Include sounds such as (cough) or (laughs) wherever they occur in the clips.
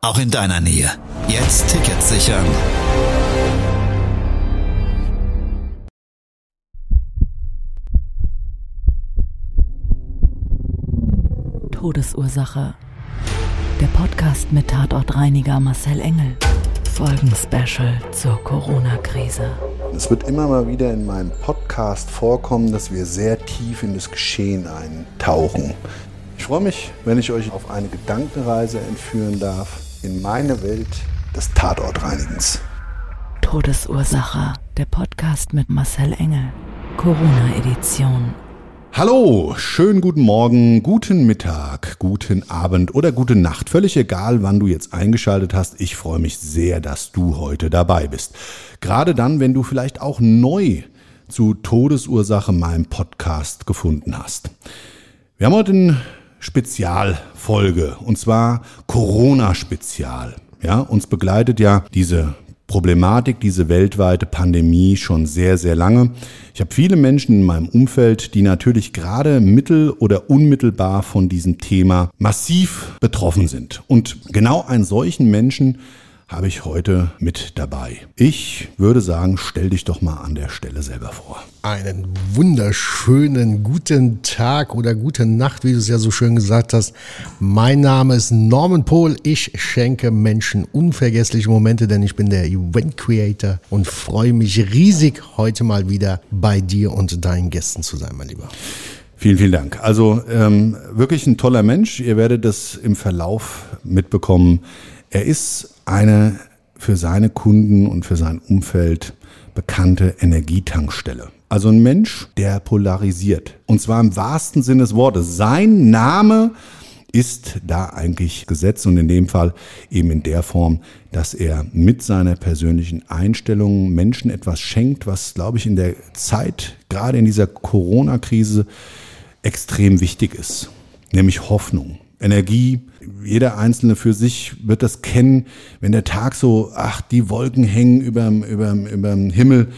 auch in deiner Nähe. Jetzt Tickets sichern. Todesursache. Der Podcast mit Tatortreiniger Marcel Engel. Folgen-Special zur Corona-Krise. Es wird immer mal wieder in meinem Podcast vorkommen, dass wir sehr tief in das Geschehen eintauchen. Ich freue mich, wenn ich euch auf eine Gedankenreise entführen darf in meine Welt des Tatortreinigens. Todesursache. Der Podcast mit Marcel Engel. Corona-Edition. Hallo, schönen guten Morgen, guten Mittag, guten Abend oder gute Nacht. Völlig egal, wann du jetzt eingeschaltet hast. Ich freue mich sehr, dass du heute dabei bist. Gerade dann, wenn du vielleicht auch neu zu Todesursache meinem Podcast gefunden hast. Wir haben heute eine Spezialfolge und zwar Corona-Spezial. Ja, uns begleitet ja diese Problematik, diese weltweite Pandemie schon sehr, sehr lange. Ich habe viele Menschen in meinem Umfeld, die natürlich gerade mittel- oder unmittelbar von diesem Thema massiv betroffen sind. Und genau einen solchen Menschen habe ich heute mit dabei. Ich würde sagen, stell dich doch mal an der Stelle selber vor. Einen wunderschönen guten Tag oder gute Nacht, wie du es ja so schön gesagt hast. Mein Name ist Norman Pohl. Ich schenke Menschen unvergessliche Momente, denn ich bin der Event Creator und freue mich riesig, heute mal wieder bei dir und deinen Gästen zu sein, mein Lieber. Vielen, vielen Dank. Also ähm, wirklich ein toller Mensch. Ihr werdet das im Verlauf mitbekommen. Er ist eine für seine Kunden und für sein Umfeld bekannte Energietankstelle. Also ein Mensch, der polarisiert. Und zwar im wahrsten Sinne des Wortes. Sein Name ist da eigentlich Gesetz und in dem Fall eben in der Form, dass er mit seiner persönlichen Einstellung Menschen etwas schenkt, was, glaube ich, in der Zeit, gerade in dieser Corona-Krise, extrem wichtig ist. Nämlich Hoffnung. Energie. Jeder Einzelne für sich wird das kennen, wenn der Tag so, ach, die Wolken hängen überm, überm, überm Himmel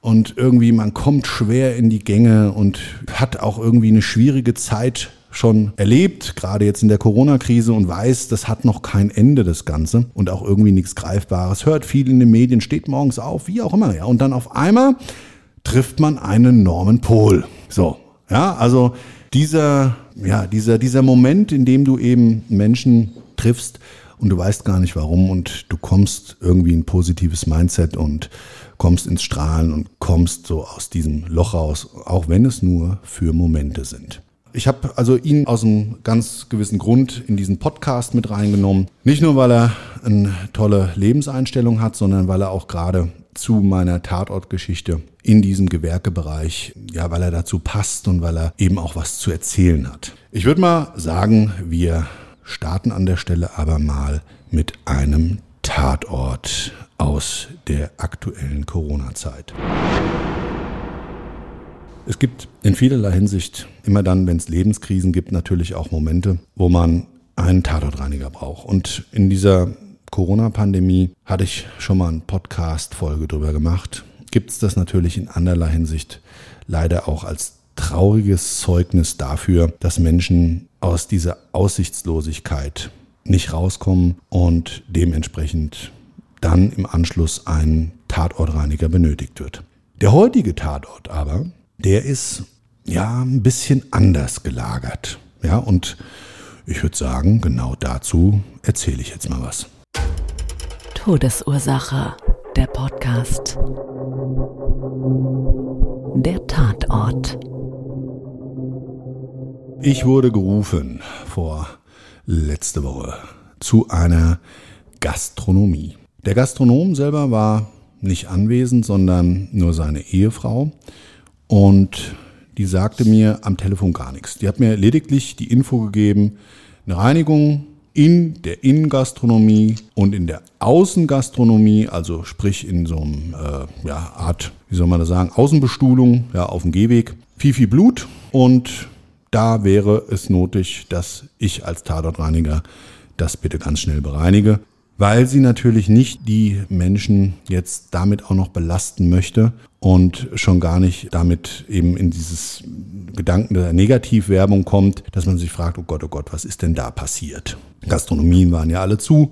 und irgendwie man kommt schwer in die Gänge und hat auch irgendwie eine schwierige Zeit schon erlebt, gerade jetzt in der Corona-Krise und weiß, das hat noch kein Ende, das Ganze und auch irgendwie nichts Greifbares. Hört viel in den Medien, steht morgens auf, wie auch immer, ja. Und dann auf einmal trifft man einen Norman Pol. So, ja, also dieser, ja, dieser, dieser Moment, in dem du eben Menschen triffst und du weißt gar nicht warum und du kommst irgendwie in ein positives Mindset und kommst ins Strahlen und kommst so aus diesem Loch raus, auch wenn es nur für Momente sind. Ich habe also ihn aus einem ganz gewissen Grund in diesen Podcast mit reingenommen. Nicht nur, weil er eine tolle Lebenseinstellung hat, sondern weil er auch gerade zu meiner Tatortgeschichte in diesem Gewerkebereich, ja, weil er dazu passt und weil er eben auch was zu erzählen hat. Ich würde mal sagen, wir starten an der Stelle aber mal mit einem Tatort aus der aktuellen Corona-Zeit. Es gibt in vielerlei Hinsicht immer dann, wenn es Lebenskrisen gibt, natürlich auch Momente, wo man einen Tatortreiniger braucht. Und in dieser Corona-Pandemie hatte ich schon mal eine Podcast-Folge drüber gemacht. Gibt es das natürlich in andererlei Hinsicht leider auch als trauriges Zeugnis dafür, dass Menschen aus dieser Aussichtslosigkeit nicht rauskommen und dementsprechend dann im Anschluss ein Tatortreiniger benötigt wird. Der heutige Tatort aber, der ist ja ein bisschen anders gelagert. Ja, und ich würde sagen, genau dazu erzähle ich jetzt mal was. Todesursache, der Podcast. Der Tatort. Ich wurde gerufen vor letzte Woche zu einer Gastronomie. Der Gastronom selber war nicht anwesend, sondern nur seine Ehefrau. Und die sagte mir am Telefon gar nichts. Die hat mir lediglich die Info gegeben, eine Reinigung in der Innengastronomie und in der Außengastronomie, also sprich in so einem äh, ja, Art, wie soll man das sagen, Außenbestuhlung, ja, auf dem Gehweg, viel, viel Blut und da wäre es nötig, dass ich als Tatortreiniger das bitte ganz schnell bereinige, weil sie natürlich nicht die Menschen jetzt damit auch noch belasten möchte und schon gar nicht damit eben in dieses Gedanken der Negativwerbung kommt, dass man sich fragt, oh Gott, oh Gott, was ist denn da passiert? Gastronomien waren ja alle zu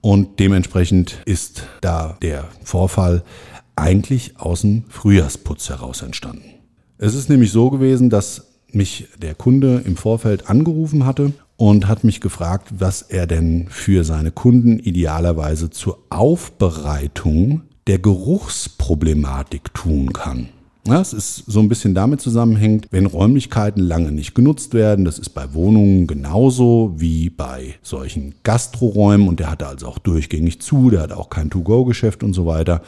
und dementsprechend ist da der Vorfall eigentlich aus dem Frühjahrsputz heraus entstanden. Es ist nämlich so gewesen, dass mich der Kunde im Vorfeld angerufen hatte und hat mich gefragt, was er denn für seine Kunden idealerweise zur Aufbereitung der Geruchsproblematik tun kann. Ja, es ist so ein bisschen damit zusammenhängt, wenn Räumlichkeiten lange nicht genutzt werden. Das ist bei Wohnungen genauso wie bei solchen Gastroräumen und der hatte also auch durchgängig zu, der hat auch kein To-Go-Geschäft und so weiter,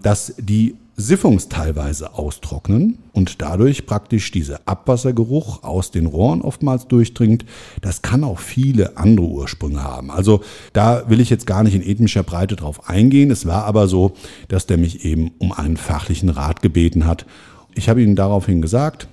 dass die siffungsteilweise austrocknen und dadurch praktisch dieser Abwassergeruch aus den Rohren oftmals durchdringt. Das kann auch viele andere Ursprünge haben. Also da will ich jetzt gar nicht in ethnischer Breite drauf eingehen. Es war aber so, dass der mich eben um einen fachlichen Rat gebeten hat. Ich habe ihm daraufhin gesagt,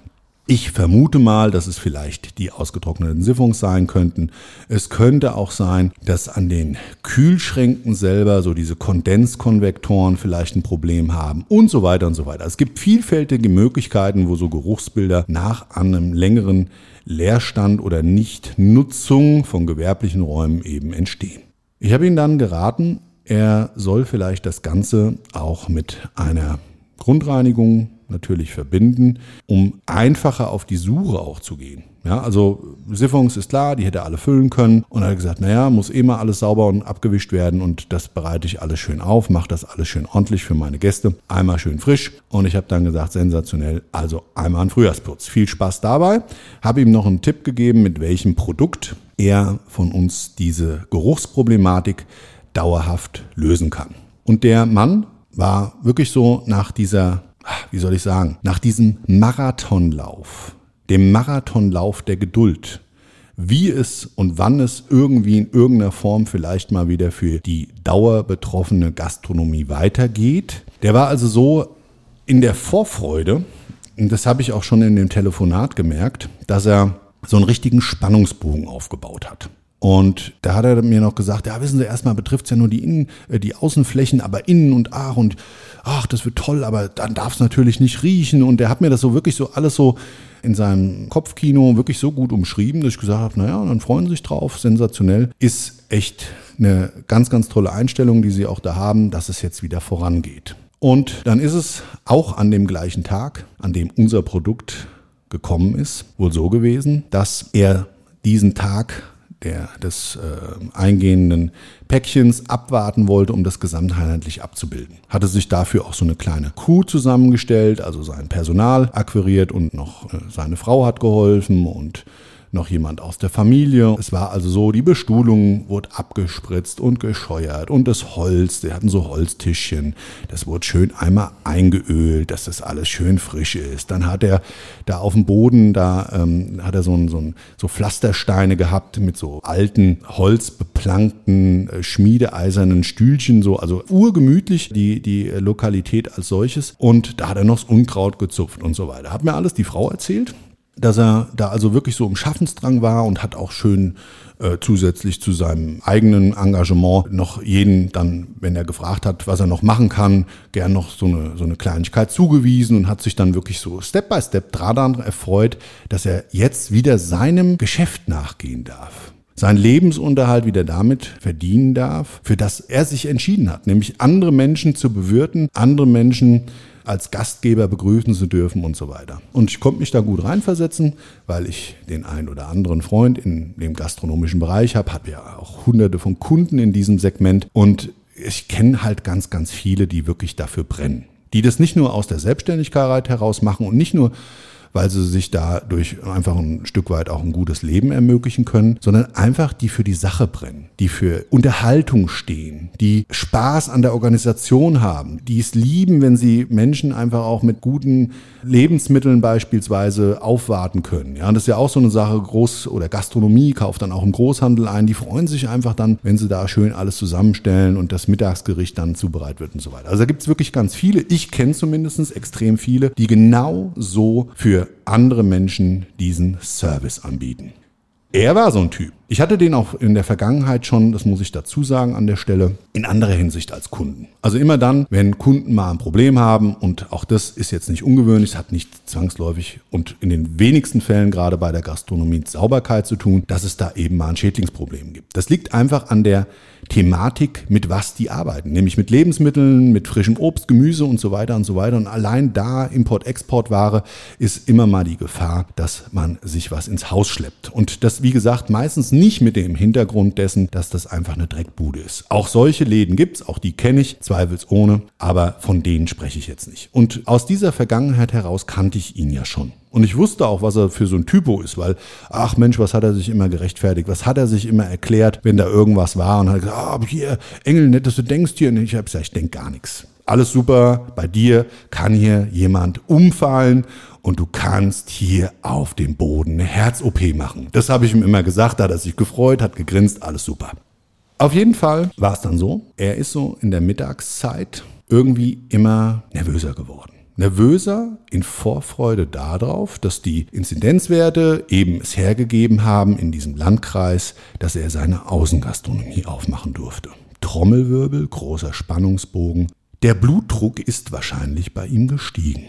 ich vermute mal, dass es vielleicht die ausgetrockneten Siphons sein könnten. Es könnte auch sein, dass an den Kühlschränken selber so diese Kondenskonvektoren vielleicht ein Problem haben und so weiter und so weiter. Es gibt vielfältige Möglichkeiten, wo so Geruchsbilder nach einem längeren Leerstand oder Nichtnutzung von gewerblichen Räumen eben entstehen. Ich habe ihn dann geraten, er soll vielleicht das Ganze auch mit einer Grundreinigung natürlich verbinden, um einfacher auf die Suche auch zu gehen. Ja, also Siphons ist klar, die hätte alle füllen können und er hat gesagt, naja, muss eh mal alles sauber und abgewischt werden und das bereite ich alles schön auf, mache das alles schön ordentlich für meine Gäste, einmal schön frisch und ich habe dann gesagt, sensationell, also einmal ein Frühjahrsputz. Viel Spaß dabei. Habe ihm noch einen Tipp gegeben, mit welchem Produkt er von uns diese Geruchsproblematik dauerhaft lösen kann. Und der Mann war wirklich so nach dieser wie soll ich sagen, nach diesem Marathonlauf, dem Marathonlauf der Geduld, wie es und wann es irgendwie in irgendeiner Form vielleicht mal wieder für die dauerbetroffene Gastronomie weitergeht. Der war also so in der Vorfreude, und das habe ich auch schon in dem Telefonat gemerkt, dass er so einen richtigen Spannungsbogen aufgebaut hat. Und da hat er mir noch gesagt, ja, wissen Sie, erstmal betrifft es ja nur die Innen, äh, die Außenflächen, aber innen und ach und ach, das wird toll, aber dann darf es natürlich nicht riechen. Und der hat mir das so wirklich so alles so in seinem Kopfkino wirklich so gut umschrieben, dass ich gesagt habe, naja, dann freuen Sie sich drauf, sensationell. Ist echt eine ganz, ganz tolle Einstellung, die Sie auch da haben, dass es jetzt wieder vorangeht. Und dann ist es auch an dem gleichen Tag, an dem unser Produkt gekommen ist, wohl so gewesen, dass er diesen Tag der, des äh, eingehenden Päckchens abwarten wollte, um das gesamtheitlich abzubilden. Hatte sich dafür auch so eine kleine Crew zusammengestellt, also sein Personal akquiriert und noch äh, seine Frau hat geholfen und noch jemand aus der Familie. Es war also so, die Bestuhlung wurde abgespritzt und gescheuert und das Holz, die hatten so Holztischchen, das wurde schön einmal eingeölt, dass das alles schön frisch ist. Dann hat er da auf dem Boden, da ähm, hat er so, ein, so, ein, so Pflastersteine gehabt mit so alten, holzbeplankten, äh, schmiedeeisernen Stühlchen, so, also urgemütlich die, die Lokalität als solches. Und da hat er noch das Unkraut gezupft und so weiter. Hat mir alles die Frau erzählt dass er da also wirklich so im Schaffensdrang war und hat auch schön äh, zusätzlich zu seinem eigenen Engagement noch jeden dann, wenn er gefragt hat, was er noch machen kann, gern noch so eine, so eine Kleinigkeit zugewiesen und hat sich dann wirklich so Step by Step daran erfreut, dass er jetzt wieder seinem Geschäft nachgehen darf. Seinen Lebensunterhalt wieder damit verdienen darf, für das er sich entschieden hat, nämlich andere Menschen zu bewirten, andere Menschen als Gastgeber begrüßen zu dürfen und so weiter. Und ich konnte mich da gut reinversetzen, weil ich den einen oder anderen Freund in dem gastronomischen Bereich habe, habe ja auch hunderte von Kunden in diesem Segment und ich kenne halt ganz, ganz viele, die wirklich dafür brennen. Die das nicht nur aus der Selbstständigkeit heraus machen und nicht nur weil sie sich dadurch einfach ein Stück weit auch ein gutes Leben ermöglichen können, sondern einfach die für die Sache brennen, die für Unterhaltung stehen, die Spaß an der Organisation haben, die es lieben, wenn sie Menschen einfach auch mit guten Lebensmitteln beispielsweise aufwarten können. Ja, das ist ja auch so eine Sache, Groß- oder Gastronomie kauft dann auch im Großhandel ein. Die freuen sich einfach dann, wenn sie da schön alles zusammenstellen und das Mittagsgericht dann zubereitet wird und so weiter. Also da gibt es wirklich ganz viele. Ich kenne zumindest extrem viele, die genau so für andere Menschen diesen Service anbieten. Er war so ein Typ. Ich hatte den auch in der Vergangenheit schon, das muss ich dazu sagen an der Stelle, in anderer Hinsicht als Kunden. Also immer dann, wenn Kunden mal ein Problem haben und auch das ist jetzt nicht ungewöhnlich, hat nicht zwangsläufig und in den wenigsten Fällen gerade bei der Gastronomie Sauberkeit zu tun, dass es da eben mal ein Schädlingsproblem gibt. Das liegt einfach an der Thematik, mit was die arbeiten, nämlich mit Lebensmitteln, mit frischem Obst, Gemüse und so weiter und so weiter. Und allein da Import-Export-Ware ist immer mal die Gefahr, dass man sich was ins Haus schleppt. Und das, wie gesagt, meistens nicht mit dem Hintergrund dessen, dass das einfach eine Dreckbude ist. Auch solche Läden gibt's, auch die kenne ich, zweifelsohne, aber von denen spreche ich jetzt nicht. Und aus dieser Vergangenheit heraus kannte ich ihn ja schon. Und ich wusste auch, was er für so ein Typo ist, weil, ach Mensch, was hat er sich immer gerechtfertigt? Was hat er sich immer erklärt, wenn da irgendwas war? Und hat gesagt, ah, hier, Engel, nett, dass du denkst hier. Und ich habe gesagt, ich denke gar nichts. Alles super, bei dir kann hier jemand umfallen und du kannst hier auf dem Boden eine Herz-OP machen. Das habe ich ihm immer gesagt, da hat er sich gefreut, hat gegrinst, alles super. Auf jeden Fall war es dann so, er ist so in der Mittagszeit irgendwie immer nervöser geworden nervöser in Vorfreude darauf, dass die Inzidenzwerte eben es hergegeben haben in diesem Landkreis, dass er seine Außengastronomie aufmachen durfte. Trommelwirbel, großer Spannungsbogen. Der Blutdruck ist wahrscheinlich bei ihm gestiegen.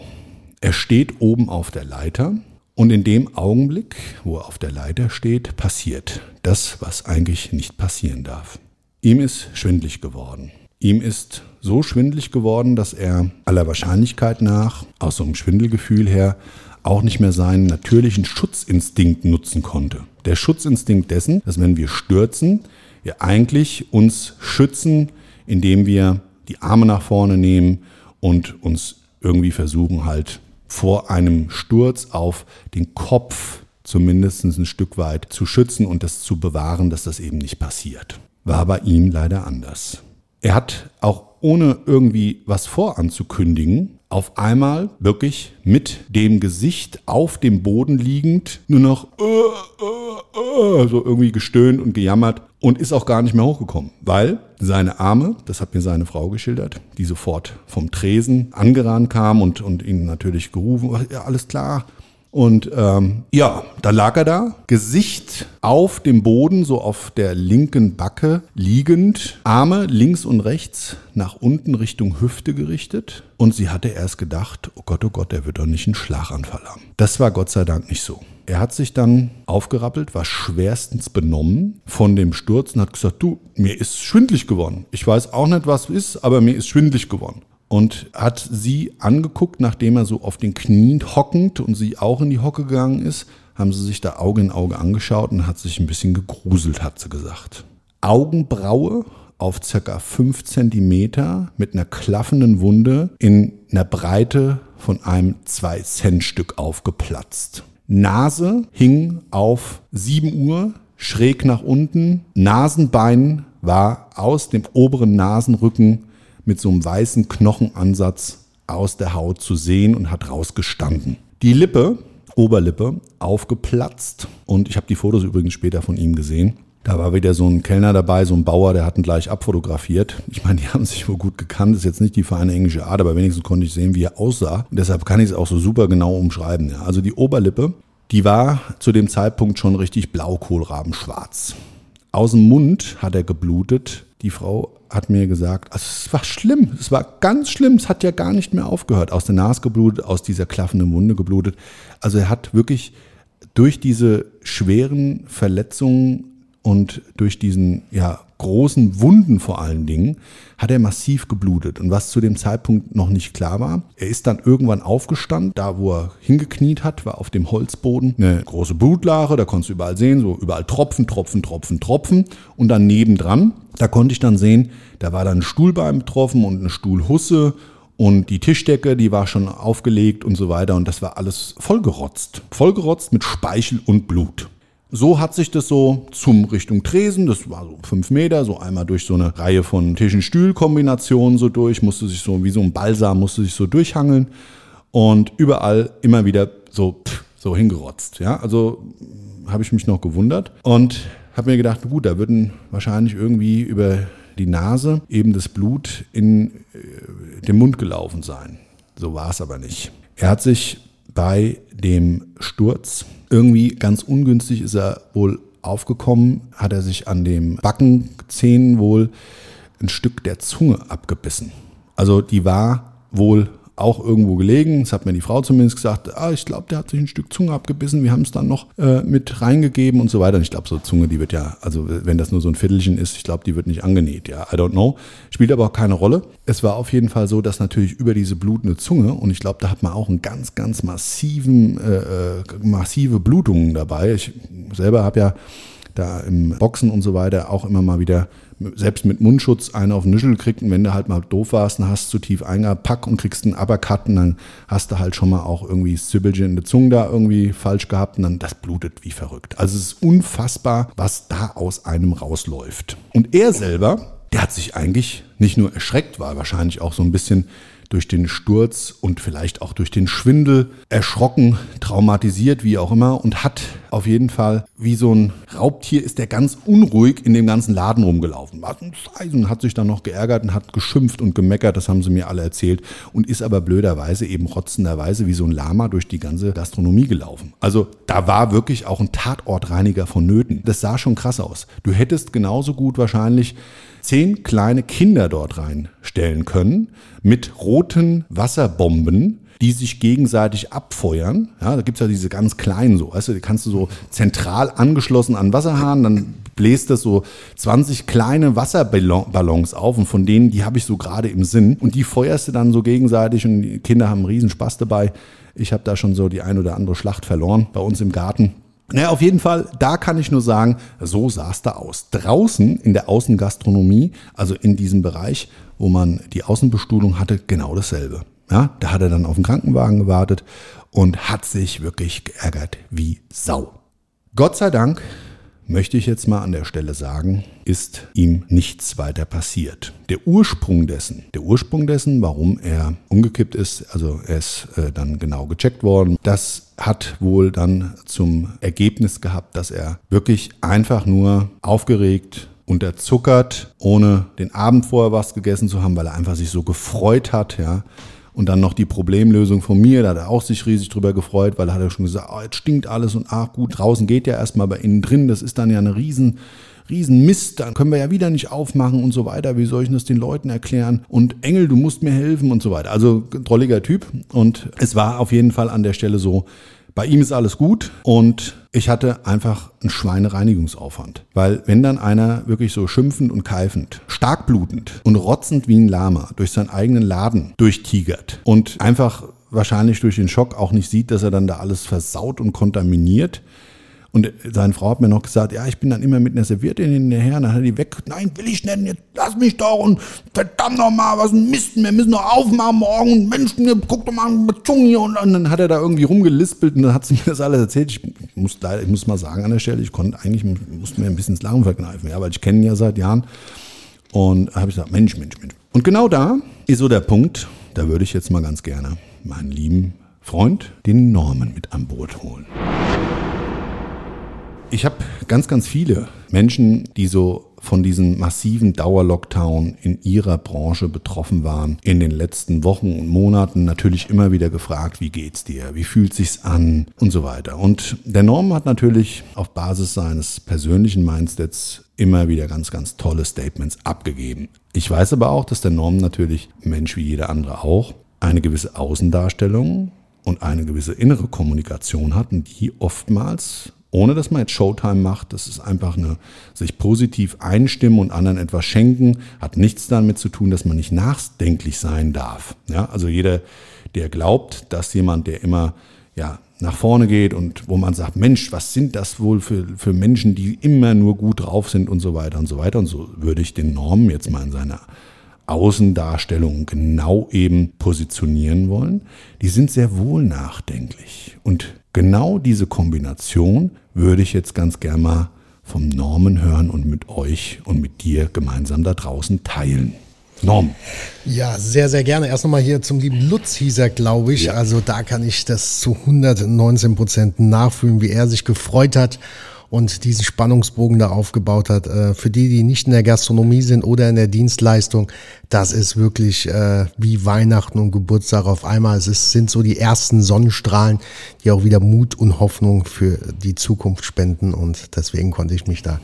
Er steht oben auf der Leiter und in dem Augenblick, wo er auf der Leiter steht, passiert das, was eigentlich nicht passieren darf. Ihm ist schwindlig geworden. Ihm ist so schwindlig geworden, dass er aller Wahrscheinlichkeit nach, aus so einem Schwindelgefühl her, auch nicht mehr seinen natürlichen Schutzinstinkt nutzen konnte. Der Schutzinstinkt dessen, dass wenn wir stürzen, wir eigentlich uns schützen, indem wir die Arme nach vorne nehmen und uns irgendwie versuchen halt vor einem Sturz auf den Kopf zumindest ein Stück weit zu schützen und das zu bewahren, dass das eben nicht passiert. War bei ihm leider anders. Er hat auch ohne irgendwie was voranzukündigen, auf einmal wirklich mit dem Gesicht auf dem Boden liegend nur noch äh, äh, äh, so irgendwie gestöhnt und gejammert und ist auch gar nicht mehr hochgekommen, weil seine Arme, das hat mir seine Frau geschildert, die sofort vom Tresen angerannt kam und, und ihn natürlich gerufen, ja, alles klar, und ähm, ja, da lag er da, Gesicht auf dem Boden, so auf der linken Backe liegend, Arme links und rechts nach unten Richtung Hüfte gerichtet. Und sie hatte erst gedacht, oh Gott, oh Gott, der wird doch nicht einen Schlaganfall haben. Das war Gott sei Dank nicht so. Er hat sich dann aufgerappelt, war schwerstens benommen von dem Sturz und hat gesagt, du, mir ist schwindlig geworden. Ich weiß auch nicht, was ist, aber mir ist schwindlig geworden und hat sie angeguckt, nachdem er so auf den Knien hockend und sie auch in die Hocke gegangen ist, haben sie sich da Auge in Auge angeschaut und hat sich ein bisschen gegruselt, hat sie gesagt. Augenbraue auf circa 5 cm mit einer klaffenden Wunde in einer Breite von einem 2-Cent-Stück aufgeplatzt. Nase hing auf 7 Uhr schräg nach unten. Nasenbein war aus dem oberen Nasenrücken mit so einem weißen Knochenansatz aus der Haut zu sehen und hat rausgestanden. Die Lippe, Oberlippe, aufgeplatzt und ich habe die Fotos übrigens später von ihm gesehen. Da war wieder so ein Kellner dabei, so ein Bauer, der hat ihn gleich abfotografiert. Ich meine, die (laughs) haben sich wohl gut gekannt. Ist jetzt nicht die feine englische Art, aber wenigstens konnte ich sehen, wie er aussah. Und deshalb kann ich es auch so super genau umschreiben. Ja. Also die Oberlippe, die war zu dem Zeitpunkt schon richtig blaukohlrabenschwarz. Aus dem Mund hat er geblutet. Die Frau hat mir gesagt, also es war schlimm, es war ganz schlimm, es hat ja gar nicht mehr aufgehört. Aus der Nase geblutet, aus dieser klaffenden Munde geblutet. Also er hat wirklich durch diese schweren Verletzungen und durch diesen ja, großen Wunden vor allen Dingen hat er massiv geblutet. Und was zu dem Zeitpunkt noch nicht klar war, er ist dann irgendwann aufgestanden, da wo er hingekniet hat, war auf dem Holzboden eine große Blutlache, da konntest du überall sehen, so überall Tropfen, Tropfen, Tropfen, Tropfen. Und dann nebendran, da konnte ich dann sehen, da war dann ein Stuhlbein betroffen und eine Stuhlhusse Und die Tischdecke, die war schon aufgelegt und so weiter. Und das war alles vollgerotzt. Vollgerotzt mit Speichel und Blut. So hat sich das so zum Richtung Tresen, das war so fünf Meter, so einmal durch so eine Reihe von Tischen-Stuhl-Kombinationen so durch, musste sich so wie so ein Balsam, musste sich so durchhangeln und überall immer wieder so, so hingerotzt. Ja, also habe ich mich noch gewundert und habe mir gedacht, gut, da würden wahrscheinlich irgendwie über die Nase eben das Blut in äh, den Mund gelaufen sein. So war es aber nicht. Er hat sich bei dem Sturz irgendwie ganz ungünstig ist er wohl aufgekommen, hat er sich an dem Backenzähnen wohl ein Stück der Zunge abgebissen. Also die war wohl auch irgendwo gelegen. Das hat mir die Frau zumindest gesagt. Ah, ich glaube, der hat sich ein Stück Zunge abgebissen. Wir haben es dann noch äh, mit reingegeben und so weiter. Und ich glaube, so Zunge, die wird ja, also wenn das nur so ein Viertelchen ist, ich glaube, die wird nicht angenäht. Ja, I don't know. Spielt aber auch keine Rolle. Es war auf jeden Fall so, dass natürlich über diese blutende Zunge und ich glaube, da hat man auch einen ganz, ganz massiven, äh, äh massive Blutungen dabei. Ich selber habe ja da im Boxen und so weiter auch immer mal wieder selbst mit Mundschutz einen auf den Nischel gekriegt und wenn du halt mal doof warst, dann hast zu tief eingepackt und kriegst einen Uppercut und dann hast du halt schon mal auch irgendwie das Zwibbelchen in der Zunge da irgendwie falsch gehabt und dann das blutet wie verrückt. Also es ist unfassbar, was da aus einem rausläuft. Und er selber, der hat sich eigentlich nicht nur erschreckt, war wahrscheinlich auch so ein bisschen durch den Sturz und vielleicht auch durch den Schwindel erschrocken, traumatisiert, wie auch immer, und hat auf jeden Fall wie so ein Raubtier ist der ganz unruhig in dem ganzen Laden rumgelaufen. Was ein Eisen, hat sich dann noch geärgert und hat geschimpft und gemeckert, das haben sie mir alle erzählt, und ist aber blöderweise eben rotzenderweise wie so ein Lama durch die ganze Gastronomie gelaufen. Also da war wirklich auch ein Tatortreiniger vonnöten. Das sah schon krass aus. Du hättest genauso gut wahrscheinlich zehn kleine Kinder dort reinstellen können mit roten Wasserbomben, die sich gegenseitig abfeuern. Ja, da gibt's ja diese ganz kleinen so, weißt du, die kannst du so zentral angeschlossen an Wasserhahn, dann bläst das so 20 kleine Wasserballons auf und von denen, die habe ich so gerade im Sinn und die feuerst du dann so gegenseitig und die Kinder haben einen riesen Spaß dabei. Ich habe da schon so die ein oder andere Schlacht verloren bei uns im Garten. Naja, auf jeden Fall, da kann ich nur sagen, so sah es da aus. Draußen in der Außengastronomie, also in diesem Bereich, wo man die Außenbestuhlung hatte, genau dasselbe. Ja, da hat er dann auf den Krankenwagen gewartet und hat sich wirklich geärgert wie Sau. Gott sei Dank möchte ich jetzt mal an der Stelle sagen, ist ihm nichts weiter passiert. Der Ursprung dessen, der Ursprung dessen, warum er umgekippt ist, also er ist äh, dann genau gecheckt worden, das hat wohl dann zum Ergebnis gehabt, dass er wirklich einfach nur aufgeregt, unterzuckert, ohne den Abend vorher was gegessen zu haben, weil er einfach sich so gefreut hat, ja, und dann noch die Problemlösung von mir, da hat er auch sich riesig drüber gefreut, weil er hat ja schon gesagt, oh, jetzt stinkt alles und ach gut, draußen geht ja erstmal, aber innen drin, das ist dann ja eine riesen, riesen Mist, dann können wir ja wieder nicht aufmachen und so weiter. Wie soll ich das den Leuten erklären? Und Engel, du musst mir helfen und so weiter. Also drolliger Typ. Und es war auf jeden Fall an der Stelle so, bei ihm ist alles gut und ich hatte einfach einen Schweinereinigungsaufwand. Weil wenn dann einer wirklich so schimpfend und keifend, stark blutend und rotzend wie ein Lama durch seinen eigenen Laden durchtigert und einfach wahrscheinlich durch den Schock auch nicht sieht, dass er dann da alles versaut und kontaminiert, und seine Frau hat mir noch gesagt, ja, ich bin dann immer mit einer Serviette hinterher, dann hat die weg, nein, will ich nicht, jetzt lass mich doch und verdammt noch mal, was ein Mist, wir müssen noch aufmachen morgen und Mensch, guck doch mal mit Zunge hier und, und dann hat er da irgendwie rumgelispelt und dann hat sie mir das alles erzählt. Ich muss leider, ich muss mal sagen an der Stelle, ich konnte eigentlich, musste mir ein bisschen ins Lachen verkneifen, ja, weil ich kenne ihn ja seit Jahren und habe ich gesagt, Mensch, Mensch, Mensch. Und genau da ist so der Punkt, da würde ich jetzt mal ganz gerne meinen lieben Freund, den Norman, mit an Boot holen. Ich habe ganz, ganz viele Menschen, die so von diesem massiven Dauerlockdown in ihrer Branche betroffen waren, in den letzten Wochen und Monaten natürlich immer wieder gefragt, wie geht's dir, wie fühlt sich's an und so weiter. Und der Norm hat natürlich auf Basis seines persönlichen Mindsets immer wieder ganz, ganz tolle Statements abgegeben. Ich weiß aber auch, dass der Norm natürlich, Mensch wie jeder andere auch, eine gewisse Außendarstellung und eine gewisse innere Kommunikation hat und die oftmals ohne dass man jetzt Showtime macht. Das ist einfach eine sich positiv einstimmen und anderen etwas schenken. Hat nichts damit zu tun, dass man nicht nachdenklich sein darf. Ja, also jeder, der glaubt, dass jemand, der immer ja, nach vorne geht und wo man sagt, Mensch, was sind das wohl für, für Menschen, die immer nur gut drauf sind und so weiter und so weiter. Und so würde ich den Normen jetzt mal in seiner Außendarstellung genau eben positionieren wollen, die sind sehr wohl nachdenklich. Und genau diese Kombination würde ich jetzt ganz gern mal vom Norman hören und mit euch und mit dir gemeinsam da draußen teilen. Norm. Ja, sehr, sehr gerne. Erst nochmal hier zum lieben Lutz hieß er, glaube ich. Ja. Also da kann ich das zu 119 Prozent nachfühlen, wie er sich gefreut hat und diesen Spannungsbogen da aufgebaut hat. Äh, für die, die nicht in der Gastronomie sind oder in der Dienstleistung, das ist wirklich äh, wie Weihnachten und Geburtstag auf einmal. Es ist, sind so die ersten Sonnenstrahlen, die auch wieder Mut und Hoffnung für die Zukunft spenden und deswegen konnte ich mich da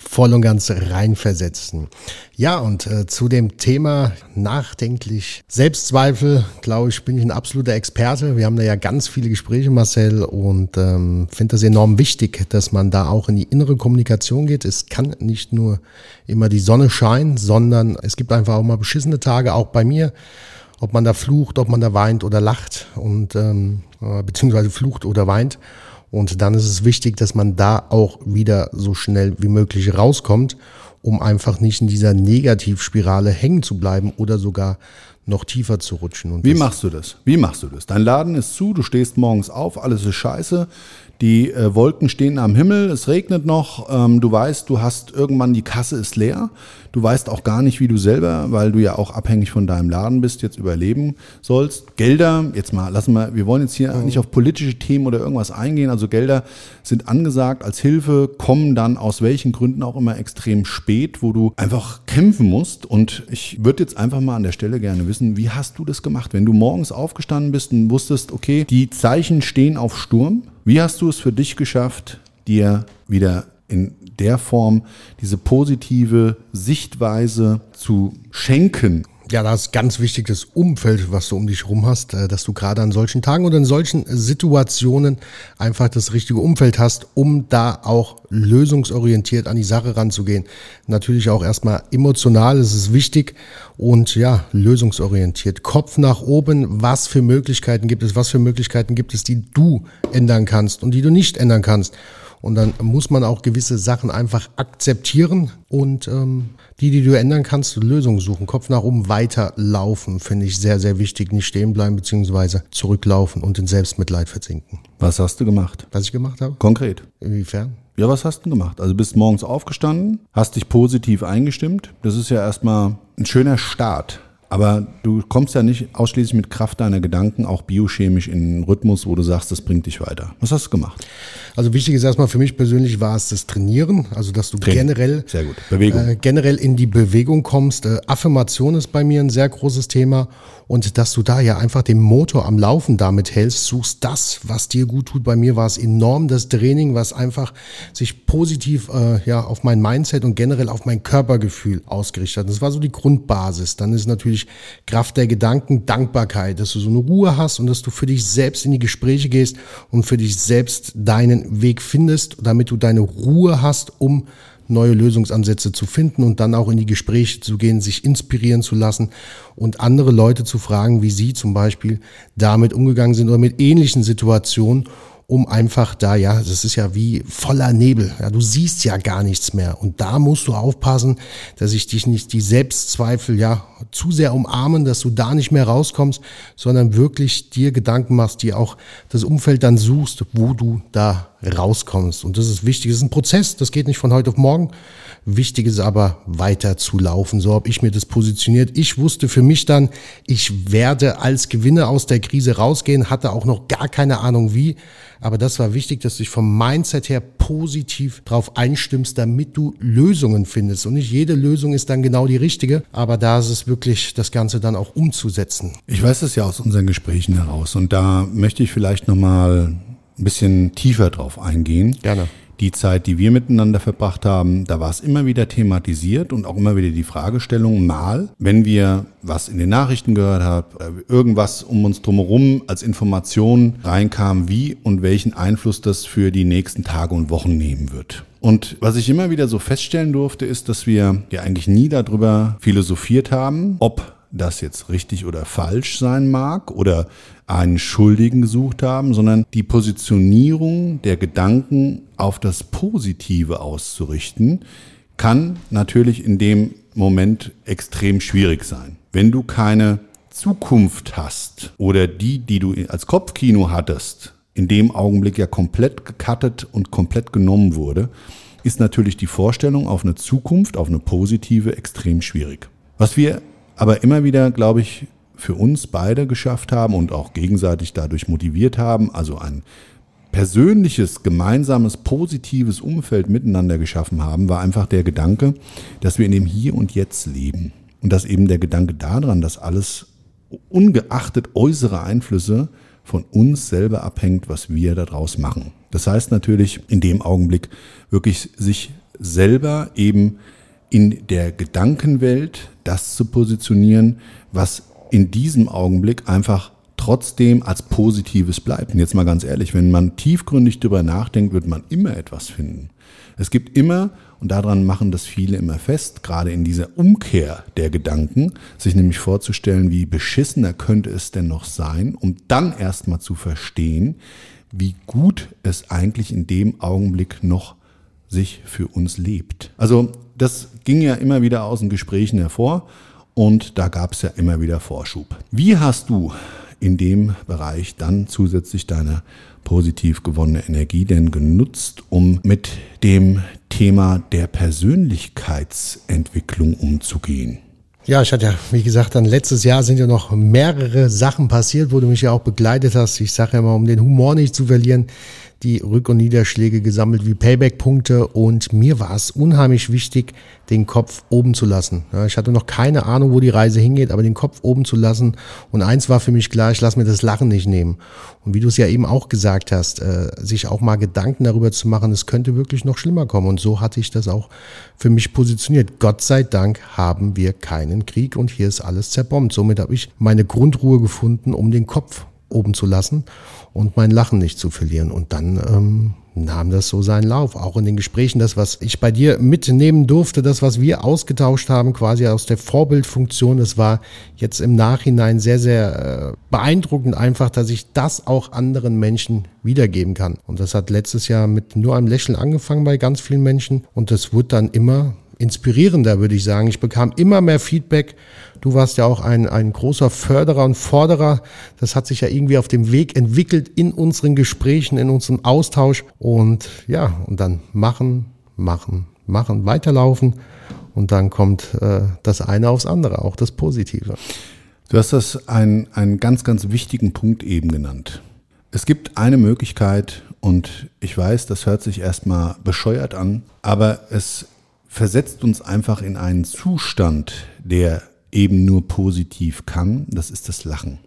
voll und ganz reinversetzen. Ja, und äh, zu dem Thema nachdenklich Selbstzweifel, glaube ich, bin ich ein absoluter Experte. Wir haben da ja ganz viele Gespräche, Marcel, und ähm, finde das enorm wichtig, dass man da auch in die innere Kommunikation geht. Es kann nicht nur immer die Sonne scheinen, sondern es gibt einfach auch mal beschissene Tage, auch bei mir. Ob man da flucht, ob man da weint oder lacht und ähm, äh, beziehungsweise flucht oder weint. Und dann ist es wichtig, dass man da auch wieder so schnell wie möglich rauskommt, um einfach nicht in dieser Negativspirale hängen zu bleiben oder sogar noch tiefer zu rutschen. Und Wie machst du das? Wie machst du das? Dein Laden ist zu, du stehst morgens auf, alles ist scheiße, die äh, Wolken stehen am Himmel, es regnet noch, ähm, du weißt, du hast irgendwann die Kasse ist leer, du weißt auch gar nicht, wie du selber, weil du ja auch abhängig von deinem Laden bist, jetzt überleben sollst. Gelder, jetzt mal, lassen wir, wir wollen jetzt hier mhm. nicht auf politische Themen oder irgendwas eingehen, also Gelder sind angesagt als Hilfe, kommen dann aus welchen Gründen auch immer extrem spät, wo du einfach kämpfen musst. Und ich würde jetzt einfach mal an der Stelle gerne wissen, wie hast du das gemacht, wenn du morgens aufgestanden bist und wusstest, okay, die Zeichen stehen auf Sturm, wie hast du es für dich geschafft, dir wieder in der Form diese positive Sichtweise zu schenken? Ja, das ist ganz wichtig, das Umfeld, was du um dich rum hast, äh, dass du gerade an solchen Tagen oder in solchen Situationen einfach das richtige Umfeld hast, um da auch lösungsorientiert an die Sache ranzugehen. Natürlich auch erstmal emotional, es ist wichtig und ja, lösungsorientiert. Kopf nach oben, was für Möglichkeiten gibt es, was für Möglichkeiten gibt es, die du ändern kannst und die du nicht ändern kannst. Und dann muss man auch gewisse Sachen einfach akzeptieren und ähm, die, die du ändern kannst, Lösungen suchen. Kopf nach oben weiterlaufen, finde ich sehr, sehr wichtig. Nicht stehen bleiben beziehungsweise zurücklaufen und in Selbstmitleid versinken. Was hast du gemacht? Was ich gemacht habe? Konkret. Inwiefern? Ja, was hast du gemacht? Also bist morgens aufgestanden, hast dich positiv eingestimmt. Das ist ja erstmal ein schöner Start aber du kommst ja nicht ausschließlich mit Kraft deiner Gedanken auch biochemisch in einen Rhythmus, wo du sagst, das bringt dich weiter. Was hast du gemacht? Also wichtig ist erstmal für mich persönlich war es das Trainieren, also dass du Training. generell sehr gut Bewegung. Äh, generell in die Bewegung kommst. Äh, Affirmation ist bei mir ein sehr großes Thema und dass du da ja einfach den Motor am Laufen damit hältst, suchst das, was dir gut tut. Bei mir war es enorm das Training, was einfach sich positiv äh, ja auf mein Mindset und generell auf mein Körpergefühl ausgerichtet hat. Das war so die Grundbasis. Dann ist natürlich Kraft der Gedanken, Dankbarkeit, dass du so eine Ruhe hast und dass du für dich selbst in die Gespräche gehst und für dich selbst deinen Weg findest, damit du deine Ruhe hast, um neue Lösungsansätze zu finden und dann auch in die Gespräche zu gehen, sich inspirieren zu lassen und andere Leute zu fragen, wie sie zum Beispiel damit umgegangen sind oder mit ähnlichen Situationen um einfach da, ja, das ist ja wie voller Nebel. Ja, du siehst ja gar nichts mehr. Und da musst du aufpassen, dass ich dich nicht die Selbstzweifel ja zu sehr umarmen, dass du da nicht mehr rauskommst, sondern wirklich dir Gedanken machst, dir auch das Umfeld dann suchst, wo du da rauskommst. Und das ist wichtig. Das ist ein Prozess. Das geht nicht von heute auf morgen. Wichtig ist aber weiter zu laufen. So habe ich mir das positioniert. Ich wusste für mich dann, ich werde als Gewinner aus der Krise rausgehen, hatte auch noch gar keine Ahnung wie. Aber das war wichtig, dass du dich vom Mindset her positiv drauf einstimmst, damit du Lösungen findest. Und nicht jede Lösung ist dann genau die richtige, aber da ist es wirklich, das Ganze dann auch umzusetzen. Ich weiß es ja aus unseren Gesprächen heraus und da möchte ich vielleicht nochmal ein bisschen tiefer drauf eingehen. Gerne die Zeit, die wir miteinander verbracht haben, da war es immer wieder thematisiert und auch immer wieder die Fragestellung, mal, wenn wir was in den Nachrichten gehört haben, äh, irgendwas um uns drumherum als Information reinkam, wie und welchen Einfluss das für die nächsten Tage und Wochen nehmen wird. Und was ich immer wieder so feststellen durfte, ist, dass wir ja eigentlich nie darüber philosophiert haben, ob das jetzt richtig oder falsch sein mag oder einen Schuldigen gesucht haben, sondern die Positionierung der Gedanken auf das Positive auszurichten, kann natürlich in dem Moment extrem schwierig sein. Wenn du keine Zukunft hast oder die, die du als Kopfkino hattest, in dem Augenblick ja komplett gecuttet und komplett genommen wurde, ist natürlich die Vorstellung auf eine Zukunft, auf eine positive extrem schwierig. Was wir aber immer wieder, glaube ich, für uns beide geschafft haben und auch gegenseitig dadurch motiviert haben, also ein persönliches, gemeinsames, positives Umfeld miteinander geschaffen haben, war einfach der Gedanke, dass wir in dem Hier und Jetzt leben. Und dass eben der Gedanke daran, dass alles ungeachtet äußere Einflüsse von uns selber abhängt, was wir daraus machen. Das heißt natürlich in dem Augenblick wirklich sich selber eben in der Gedankenwelt das zu positionieren, was in diesem Augenblick einfach trotzdem als Positives bleibt. Und jetzt mal ganz ehrlich, wenn man tiefgründig darüber nachdenkt, wird man immer etwas finden. Es gibt immer, und daran machen das viele immer fest, gerade in dieser Umkehr der Gedanken, sich nämlich vorzustellen, wie beschissener könnte es denn noch sein, um dann erstmal zu verstehen, wie gut es eigentlich in dem Augenblick noch sich für uns lebt. Also das ging ja immer wieder aus den Gesprächen hervor und da gab es ja immer wieder Vorschub. Wie hast du in dem Bereich dann zusätzlich deine positiv gewonnene Energie denn genutzt, um mit dem Thema der Persönlichkeitsentwicklung umzugehen? Ja, ich hatte ja, wie gesagt, dann letztes Jahr sind ja noch mehrere Sachen passiert, wo du mich ja auch begleitet hast. Ich sage ja mal, um den Humor nicht zu verlieren, die Rück- und Niederschläge gesammelt wie Payback-Punkte und mir war es unheimlich wichtig, den Kopf oben zu lassen. Ich hatte noch keine Ahnung, wo die Reise hingeht, aber den Kopf oben zu lassen und eins war für mich klar, ich lasse mir das Lachen nicht nehmen. Und wie du es ja eben auch gesagt hast, äh, sich auch mal Gedanken darüber zu machen, es könnte wirklich noch schlimmer kommen und so hatte ich das auch für mich positioniert. Gott sei Dank haben wir keinen Krieg und hier ist alles zerbombt. Somit habe ich meine Grundruhe gefunden, um den Kopf oben zu lassen und mein Lachen nicht zu verlieren. Und dann ähm, nahm das so seinen Lauf. Auch in den Gesprächen, das, was ich bei dir mitnehmen durfte, das, was wir ausgetauscht haben, quasi aus der Vorbildfunktion, das war jetzt im Nachhinein sehr, sehr äh, beeindruckend einfach, dass ich das auch anderen Menschen wiedergeben kann. Und das hat letztes Jahr mit nur einem Lächeln angefangen bei ganz vielen Menschen und das wurde dann immer inspirierender, würde ich sagen. Ich bekam immer mehr Feedback. Du warst ja auch ein, ein großer Förderer und Forderer. Das hat sich ja irgendwie auf dem Weg entwickelt in unseren Gesprächen, in unserem Austausch. Und ja, und dann machen, machen, machen, weiterlaufen. Und dann kommt äh, das eine aufs andere, auch das Positive. Du hast das einen, einen ganz, ganz wichtigen Punkt eben genannt. Es gibt eine Möglichkeit, und ich weiß, das hört sich erstmal bescheuert an, aber es versetzt uns einfach in einen Zustand, der eben nur positiv kann, das ist das Lachen.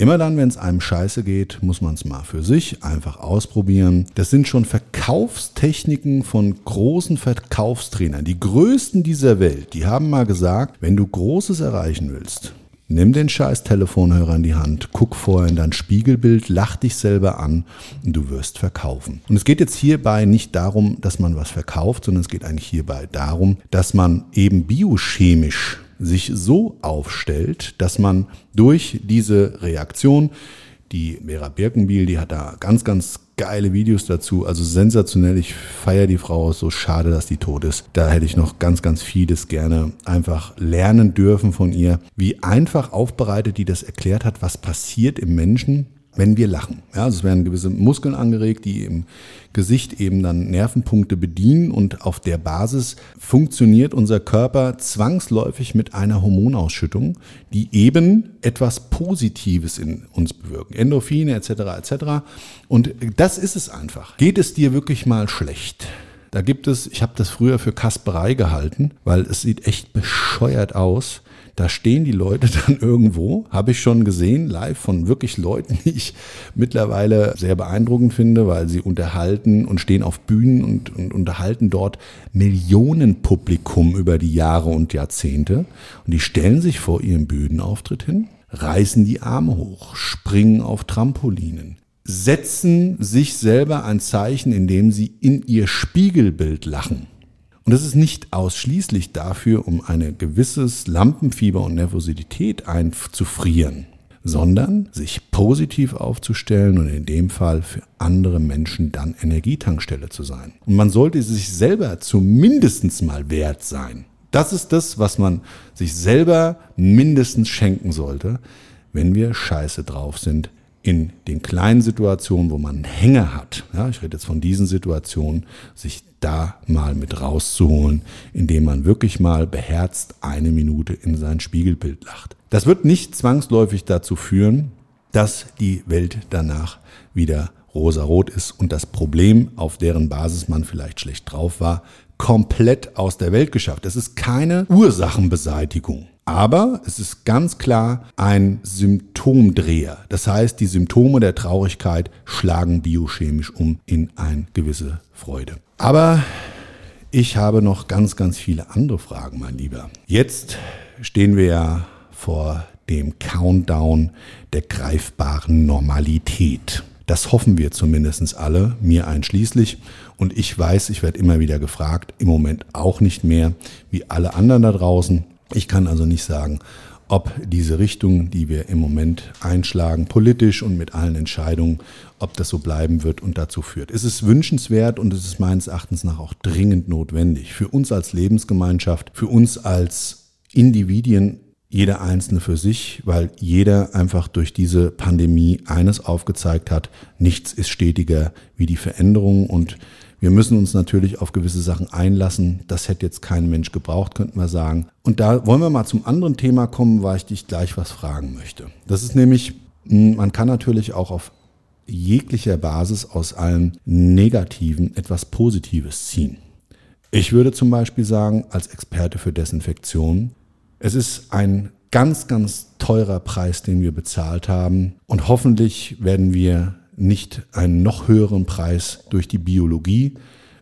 Immer dann, wenn es einem scheiße geht, muss man es mal für sich einfach ausprobieren. Das sind schon Verkaufstechniken von großen Verkaufstrainern. Die größten dieser Welt, die haben mal gesagt, wenn du Großes erreichen willst, Nimm den scheiß Telefonhörer in die Hand, guck vorher in dein Spiegelbild, lach dich selber an und du wirst verkaufen. Und es geht jetzt hierbei nicht darum, dass man was verkauft, sondern es geht eigentlich hierbei darum, dass man eben biochemisch sich so aufstellt, dass man durch diese Reaktion die Vera Birkenbiel, die hat da ganz, ganz geile Videos dazu. Also sensationell. Ich feiere die Frau. So schade, dass die tot ist. Da hätte ich noch ganz, ganz vieles gerne einfach lernen dürfen von ihr. Wie einfach aufbereitet die das erklärt hat, was passiert im Menschen, wenn wir lachen. Ja, also es werden gewisse Muskeln angeregt, die im Gesicht eben dann Nervenpunkte bedienen und auf der Basis funktioniert unser Körper zwangsläufig mit einer Hormonausschüttung, die eben etwas Positives in uns bewirken. Endorphine etc. etc. Und das ist es einfach. Geht es dir wirklich mal schlecht? Da gibt es, ich habe das früher für Kasperei gehalten, weil es sieht echt bescheuert aus da stehen die Leute (laughs) dann irgendwo, habe ich schon gesehen, live von wirklich Leuten, die ich mittlerweile sehr beeindruckend finde, weil sie unterhalten und stehen auf Bühnen und, und unterhalten dort Millionenpublikum über die Jahre und Jahrzehnte. Und die stellen sich vor ihrem Bühnenauftritt hin, reißen die Arme hoch, springen auf Trampolinen, setzen sich selber ein Zeichen, indem sie in ihr Spiegelbild lachen. Und das ist nicht ausschließlich dafür, um ein gewisses Lampenfieber und Nervosität einzufrieren, sondern sich positiv aufzustellen und in dem Fall für andere Menschen dann Energietankstelle zu sein. Und man sollte sich selber zumindest mal wert sein, Das ist das, was man sich selber mindestens schenken sollte, wenn wir scheiße drauf sind in den kleinen Situationen, wo man einen Hänger hat. Ja, ich rede jetzt von diesen Situationen, sich da mal mit rauszuholen, indem man wirklich mal beherzt eine Minute in sein Spiegelbild lacht. Das wird nicht zwangsläufig dazu führen, dass die Welt danach wieder rosarot ist und das Problem, auf deren Basis man vielleicht schlecht drauf war, komplett aus der Welt geschafft. Es ist keine Ursachenbeseitigung. Aber es ist ganz klar ein Symptomdreher. Das heißt, die Symptome der Traurigkeit schlagen biochemisch um in eine gewisse Freude. Aber ich habe noch ganz, ganz viele andere Fragen, mein Lieber. Jetzt stehen wir ja vor dem Countdown der greifbaren Normalität. Das hoffen wir zumindest alle, mir einschließlich. Und ich weiß, ich werde immer wieder gefragt, im Moment auch nicht mehr wie alle anderen da draußen. Ich kann also nicht sagen, ob diese Richtung, die wir im Moment einschlagen, politisch und mit allen Entscheidungen, ob das so bleiben wird und dazu führt. Es ist wünschenswert und es ist meines Erachtens nach auch dringend notwendig für uns als Lebensgemeinschaft, für uns als Individuen jeder Einzelne für sich, weil jeder einfach durch diese Pandemie eines aufgezeigt hat, nichts ist stetiger wie die Veränderung und wir müssen uns natürlich auf gewisse Sachen einlassen. Das hätte jetzt kein Mensch gebraucht, könnten wir sagen. Und da wollen wir mal zum anderen Thema kommen, weil ich dich gleich was fragen möchte. Das ist nämlich, hm, man kann natürlich auch auf jeglicher Basis aus allem Negativen etwas Positives ziehen. Ich würde zum Beispiel sagen, als Experte für Desinfektion, es ist ein ganz, ganz teurer Preis, den wir bezahlt haben. Und hoffentlich werden wir nicht einen noch höheren Preis durch die Biologie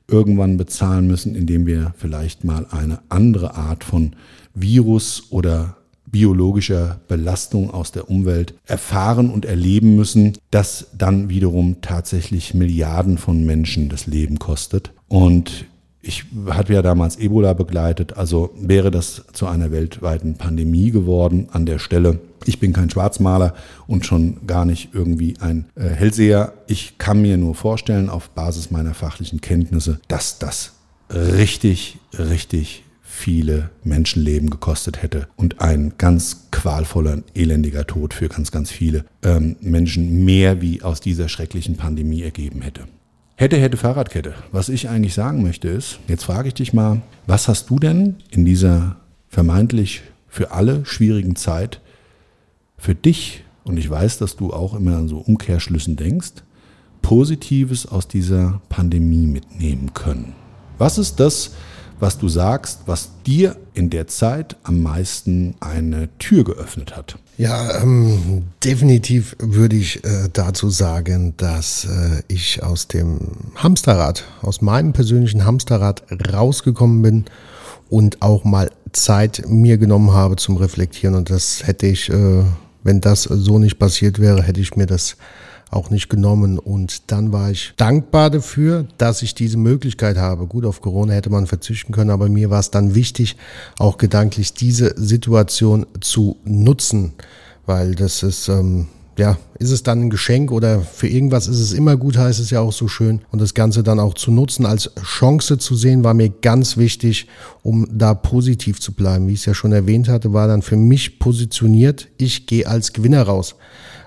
irgendwann bezahlen müssen, indem wir vielleicht mal eine andere Art von Virus oder biologischer Belastung aus der Umwelt erfahren und erleben müssen, das dann wiederum tatsächlich Milliarden von Menschen das Leben kostet. Und ich hatte ja damals Ebola begleitet, also wäre das zu einer weltweiten Pandemie geworden an der Stelle. Ich bin kein Schwarzmaler und schon gar nicht irgendwie ein äh, Hellseher. Ich kann mir nur vorstellen, auf Basis meiner fachlichen Kenntnisse, dass das richtig, richtig viele Menschenleben gekostet hätte und ein ganz qualvoller, elendiger Tod für ganz, ganz viele ähm, Menschen mehr wie aus dieser schrecklichen Pandemie ergeben hätte. Hätte, hätte Fahrradkette. Was ich eigentlich sagen möchte ist, jetzt frage ich dich mal, was hast du denn in dieser vermeintlich für alle schwierigen Zeit für dich, und ich weiß, dass du auch immer an so Umkehrschlüssen denkst, Positives aus dieser Pandemie mitnehmen können? Was ist das, was du sagst, was dir in der Zeit am meisten eine Tür geöffnet hat? Ja, ähm, definitiv würde ich äh, dazu sagen, dass äh, ich aus dem Hamsterrad, aus meinem persönlichen Hamsterrad rausgekommen bin und auch mal Zeit mir genommen habe zum Reflektieren. Und das hätte ich, äh, wenn das so nicht passiert wäre, hätte ich mir das auch nicht genommen. Und dann war ich dankbar dafür, dass ich diese Möglichkeit habe. Gut, auf Corona hätte man verzichten können, aber mir war es dann wichtig, auch gedanklich diese Situation zu nutzen, weil das ist, ähm, ja, ist es dann ein Geschenk oder für irgendwas ist es immer gut, heißt es ja auch so schön. Und das Ganze dann auch zu nutzen, als Chance zu sehen, war mir ganz wichtig, um da positiv zu bleiben. Wie ich es ja schon erwähnt hatte, war dann für mich positioniert, ich gehe als Gewinner raus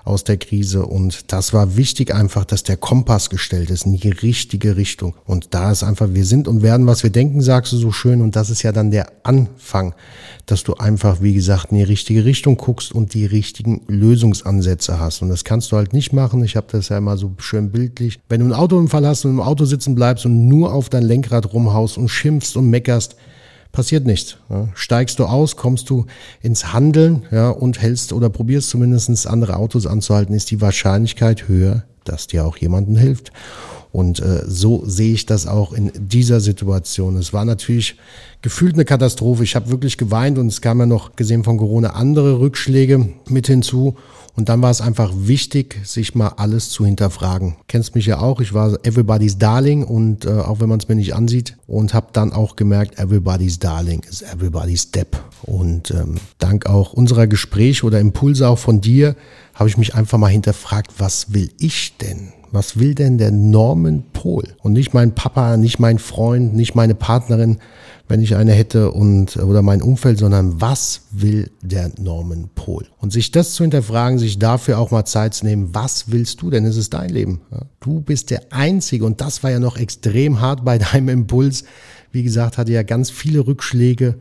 aus der Krise. Und das war wichtig einfach, dass der Kompass gestellt ist in die richtige Richtung. Und da ist einfach, wir sind und werden, was wir denken, sagst du so schön. Und das ist ja dann der Anfang, dass du einfach, wie gesagt, in die richtige Richtung guckst und die richtigen Lösungsansätze hast. Und das kannst du halt nicht machen. Ich habe das ja immer so schön bildlich. Wenn du einen Autounfall hast und im Auto sitzen bleibst und nur auf dein Lenkrad rumhaust und schimpfst und meckerst, passiert nichts. Ja. Steigst du aus, kommst du ins Handeln ja, und hältst oder probierst zumindest andere Autos anzuhalten, ist die Wahrscheinlichkeit höher, dass dir auch jemanden hilft. Und äh, so sehe ich das auch in dieser Situation. Es war natürlich gefühlt eine Katastrophe. Ich habe wirklich geweint und es kam ja noch, gesehen von Corona, andere Rückschläge mit hinzu. Und dann war es einfach wichtig, sich mal alles zu hinterfragen. Kennst mich ja auch, ich war Everybody's Darling und äh, auch wenn man es mir nicht ansieht und habe dann auch gemerkt, Everybody's Darling ist Everybody's Step. Und ähm, dank auch unserer Gespräche oder Impulse auch von dir habe ich mich einfach mal hinterfragt, was will ich denn? Was will denn der Norman Pohl? Und nicht mein Papa, nicht mein Freund, nicht meine Partnerin, wenn ich eine hätte und oder mein Umfeld, sondern was will der Norman Pohl? Und sich das zu hinterfragen, sich dafür auch mal Zeit zu nehmen, was willst du denn? Es ist dein Leben. Du bist der Einzige und das war ja noch extrem hart bei (laughs) deinem Impuls. Wie gesagt, hatte ja ganz viele Rückschläge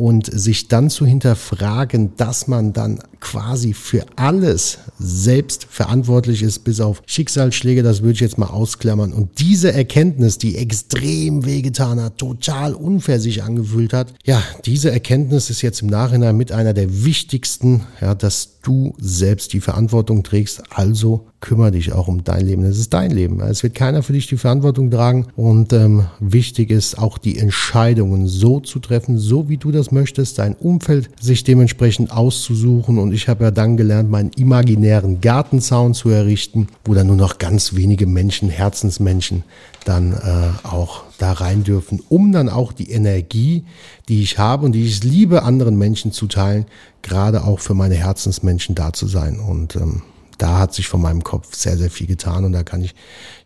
und sich dann zu hinterfragen, dass man dann quasi für alles selbst verantwortlich ist, bis auf Schicksalsschläge, das würde ich jetzt mal ausklammern. Und diese Erkenntnis, die extrem wehgetan hat, total unfair sich angefühlt hat, ja, diese Erkenntnis ist jetzt im Nachhinein mit einer der wichtigsten, ja, dass du selbst die Verantwortung trägst. Also kümmere dich auch um dein Leben. Es ist dein Leben. Es wird keiner für dich die Verantwortung tragen. Und ähm, wichtig ist auch die Entscheidungen so zu treffen, so wie du das möchtest, dein Umfeld sich dementsprechend auszusuchen und ich habe ja dann gelernt, meinen imaginären Gartenzaun zu errichten, wo dann nur noch ganz wenige Menschen, Herzensmenschen, dann äh, auch da rein dürfen, um dann auch die Energie, die ich habe und die ich liebe, anderen Menschen zu teilen, gerade auch für meine Herzensmenschen da zu sein. Und ähm, da hat sich von meinem Kopf sehr, sehr viel getan und da kann ich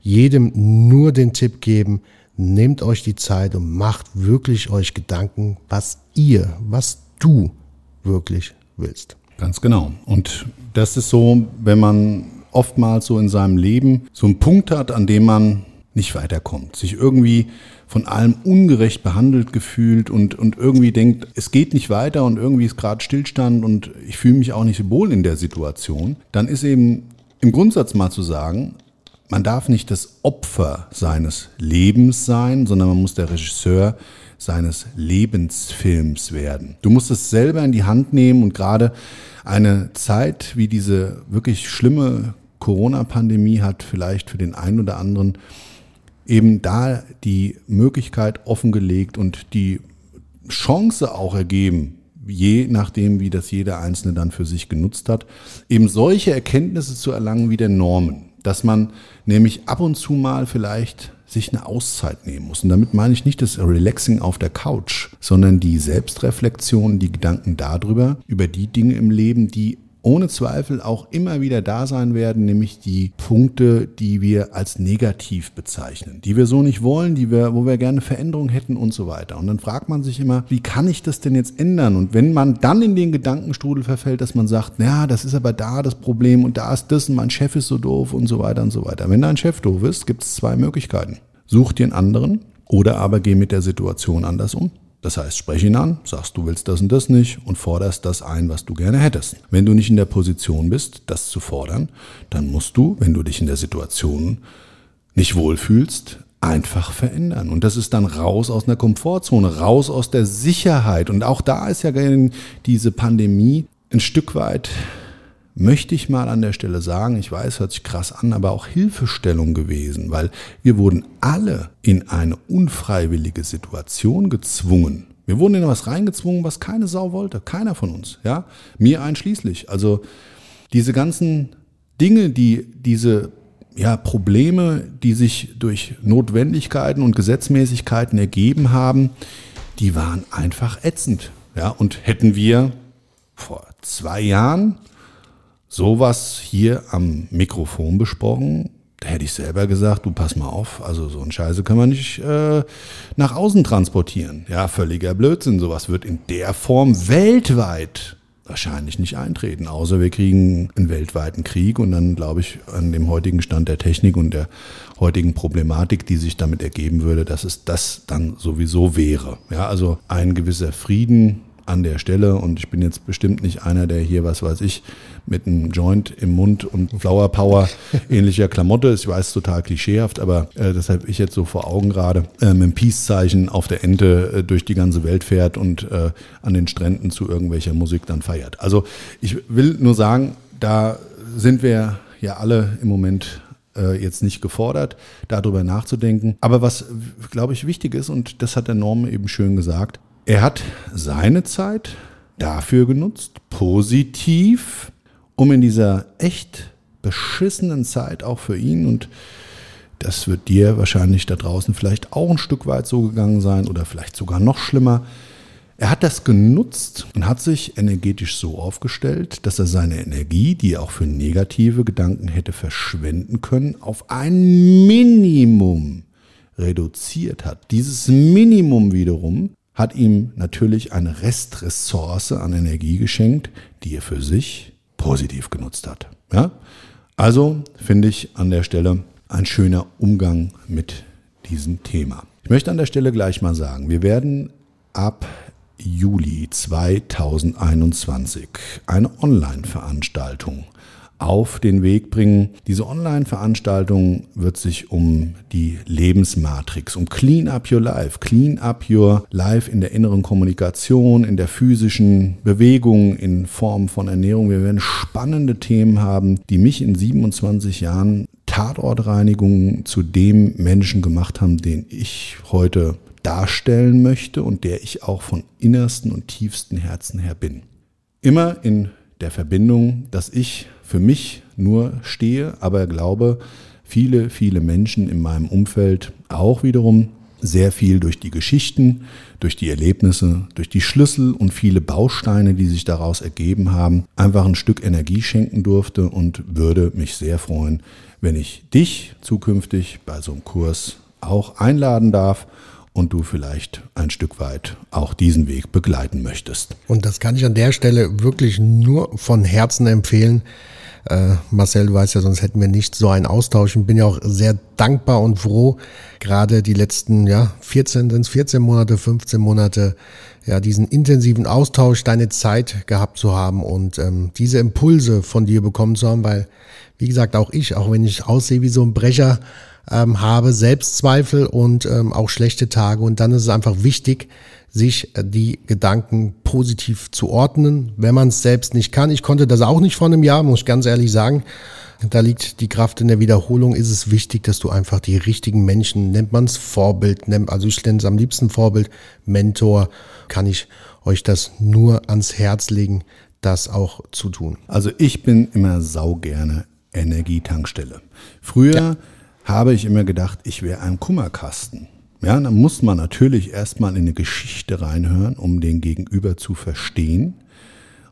jedem nur den Tipp geben, nehmt euch die Zeit und macht wirklich euch Gedanken, was ihr, was du wirklich willst. Ganz genau. Und das ist so, wenn man oftmals so in seinem Leben so einen Punkt hat, an dem man nicht weiterkommt, sich irgendwie von allem ungerecht behandelt gefühlt und, und irgendwie denkt, es geht nicht weiter und irgendwie ist gerade Stillstand und ich fühle mich auch nicht wohl in der Situation, dann ist eben im Grundsatz mal zu sagen, man darf nicht das Opfer seines Lebens sein, sondern man muss der Regisseur seines Lebensfilms werden. Du musst es selber in die Hand nehmen und gerade eine Zeit wie diese wirklich schlimme Corona-Pandemie hat vielleicht für den einen oder anderen eben da die Möglichkeit offengelegt und die Chance auch ergeben, je nachdem, wie das jeder Einzelne dann für sich genutzt hat, eben solche Erkenntnisse zu erlangen wie der Normen. Dass man nämlich ab und zu mal vielleicht sich eine Auszeit nehmen muss. Und damit meine ich nicht das Relaxing auf der Couch, sondern die Selbstreflexion, die Gedanken darüber, über die Dinge im Leben, die ohne Zweifel auch immer wieder da sein werden, nämlich die Punkte, die wir als negativ bezeichnen, die wir so nicht wollen, die wir, wo wir gerne Veränderung hätten und so weiter. Und dann fragt man sich immer, wie kann ich das denn jetzt ändern? Und wenn man dann in den Gedankenstrudel verfällt, dass man sagt, ja, das ist aber da das Problem und da ist das und mein Chef ist so doof und so weiter und so weiter. Wenn dein Chef doof ist, gibt es zwei Möglichkeiten. Such dir einen anderen oder aber geh mit der Situation anders um. Das heißt, sprech ihn an, sagst, du willst das und das nicht und forderst das ein, was du gerne hättest. Wenn du nicht in der Position bist, das zu fordern, dann musst du, wenn du dich in der Situation nicht wohlfühlst, einfach verändern. Und das ist dann raus aus einer Komfortzone, raus aus der Sicherheit. Und auch da ist ja diese Pandemie ein Stück weit möchte ich mal an der Stelle sagen, ich weiß, hört sich krass an, aber auch Hilfestellung gewesen, weil wir wurden alle in eine unfreiwillige Situation gezwungen. Wir wurden in was reingezwungen, was keine Sau wollte, keiner von uns, ja, mir einschließlich. Also diese ganzen Dinge, die diese ja, Probleme, die sich durch Notwendigkeiten und Gesetzmäßigkeiten ergeben haben, die waren einfach ätzend. Ja, und hätten wir vor zwei Jahren sowas hier am Mikrofon besprochen, da hätte ich selber gesagt, du pass mal auf, also so ein Scheiße können wir nicht äh, nach außen transportieren. Ja, völliger Blödsinn. Sowas wird in der Form weltweit wahrscheinlich nicht eintreten, außer wir kriegen einen weltweiten Krieg und dann glaube ich an dem heutigen Stand der Technik und der heutigen Problematik, die sich damit ergeben würde, dass es das dann sowieso wäre. Ja, also ein gewisser Frieden an der Stelle und ich bin jetzt bestimmt nicht einer, der hier, was weiß ich, mit einem Joint im Mund und Flower Power (laughs) ähnlicher Klamotte ist. Ich weiß, total klischeehaft, aber äh, deshalb ich jetzt so vor Augen gerade äh, mit dem Peace-Zeichen auf der Ente äh, durch die ganze Welt fährt und äh, an den Stränden zu irgendwelcher Musik dann feiert. Also ich will nur sagen, da sind wir ja alle im Moment äh, jetzt nicht gefordert, darüber nachzudenken. Aber was, glaube ich, wichtig ist, und das hat der Norm eben schön gesagt, er hat seine Zeit dafür genutzt, positiv, um in dieser echt beschissenen Zeit auch für ihn und das wird dir wahrscheinlich da draußen vielleicht auch ein Stück weit so gegangen sein oder vielleicht sogar noch schlimmer, Er hat das genutzt und hat sich energetisch so aufgestellt, dass er seine Energie, die er auch für negative Gedanken hätte verschwenden können, auf ein Minimum reduziert hat. Dieses Minimum wiederum hat ihm natürlich eine Restressource an Energie geschenkt, die er für sich positiv genutzt hat. Ja? Also finde ich an der Stelle ein schöner Umgang mit diesem Thema. Ich möchte an der Stelle gleich mal sagen, wir werden ab Juli 2021 eine Online-Veranstaltung auf den Weg bringen. Diese Online-Veranstaltung wird sich um die Lebensmatrix, um Clean Up Your Life, Clean Up Your Life in der inneren Kommunikation, in der physischen Bewegung, in Form von Ernährung. Wir werden spannende Themen haben, die mich in 27 Jahren Tatortreinigung zu dem Menschen gemacht haben, den ich heute darstellen möchte und der ich auch von innersten und tiefsten Herzen her bin. Immer in der Verbindung, dass ich für mich nur stehe, aber glaube, viele, viele Menschen in meinem Umfeld auch wiederum sehr viel durch die Geschichten, durch die Erlebnisse, durch die Schlüssel und viele Bausteine, die sich daraus ergeben haben, einfach ein Stück Energie schenken durfte und würde mich sehr freuen, wenn ich dich zukünftig bei so einem Kurs auch einladen darf und du vielleicht ein Stück weit auch diesen Weg begleiten möchtest. Und das kann ich an der Stelle wirklich nur von Herzen empfehlen. Äh, Marcel, du weißt ja, sonst hätten wir nicht so einen Austausch. Ich bin ja auch sehr dankbar und froh, gerade die letzten, ja, 14, sind 14 Monate, 15 Monate, ja, diesen intensiven Austausch, deine Zeit gehabt zu haben und ähm, diese Impulse von dir bekommen zu haben, weil, wie gesagt, auch ich, auch wenn ich aussehe wie so ein Brecher, ähm, habe, Selbstzweifel und ähm, auch schlechte Tage. Und dann ist es einfach wichtig, sich äh, die Gedanken positiv zu ordnen, wenn man es selbst nicht kann. Ich konnte das auch nicht vor einem Jahr, muss ich ganz ehrlich sagen. Da liegt die Kraft in der Wiederholung. Ist es wichtig, dass du einfach die richtigen Menschen, nennt man es Vorbild, nennt, also ich nenne es am liebsten Vorbild, Mentor, kann ich euch das nur ans Herz legen, das auch zu tun. Also ich bin immer saugerne Energietankstelle. Früher ja habe ich immer gedacht, ich wäre ein Kummerkasten. Ja, dann muss man natürlich erstmal in eine Geschichte reinhören, um den Gegenüber zu verstehen.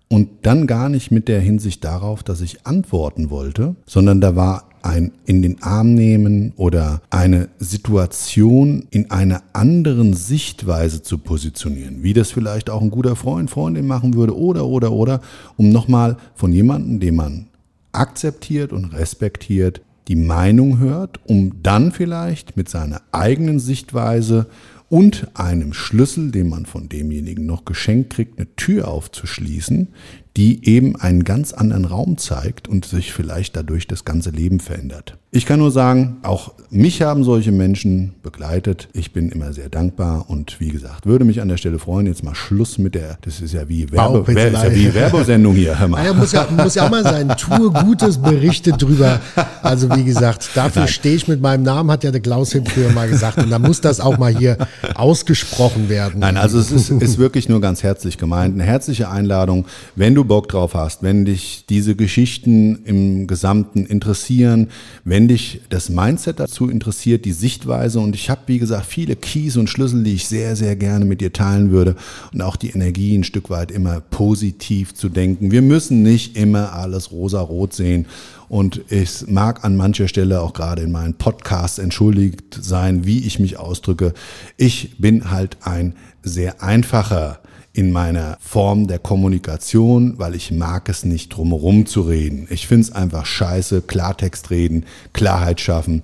Und dann gar nicht mit der Hinsicht darauf, dass ich antworten wollte, sondern da war ein in den Arm nehmen oder eine Situation in einer anderen Sichtweise zu positionieren, wie das vielleicht auch ein guter Freund, Freundin machen würde oder, oder, oder, um nochmal von jemandem, den man akzeptiert und respektiert, die Meinung hört, um dann vielleicht mit seiner eigenen Sichtweise und einem Schlüssel, den man von demjenigen noch geschenkt kriegt, eine Tür aufzuschließen, die eben einen ganz anderen Raum zeigt und sich vielleicht dadurch das ganze Leben verändert. Ich kann nur sagen, auch mich haben solche Menschen begleitet. Ich bin immer sehr dankbar und wie gesagt, würde mich an der Stelle freuen, jetzt mal Schluss mit der, das ist ja wie, Werbe, ist ja wie Werbesendung hier. Hör mal. Ja, muss, ja, muss ja auch mal sein. Tue Gutes, berichte drüber. Also wie gesagt, dafür stehe ich mit meinem Namen, hat ja der Klaus Hipp früher mal gesagt. Und da muss das auch mal hier ausgesprochen werden. Nein, also es ist, ist wirklich nur ganz herzlich gemeint. Eine herzliche Einladung, wenn du du Bock drauf hast, wenn dich diese Geschichten im Gesamten interessieren, wenn dich das Mindset dazu interessiert, die Sichtweise und ich habe, wie gesagt, viele Keys und Schlüssel, die ich sehr, sehr gerne mit dir teilen würde und auch die Energie ein Stück weit immer positiv zu denken. Wir müssen nicht immer alles rosa-rot sehen und ich mag an mancher Stelle auch gerade in meinen Podcasts entschuldigt sein, wie ich mich ausdrücke. Ich bin halt ein sehr einfacher in meiner Form der Kommunikation, weil ich mag es nicht drumherum zu reden. Ich finde es einfach scheiße, Klartext reden, Klarheit schaffen.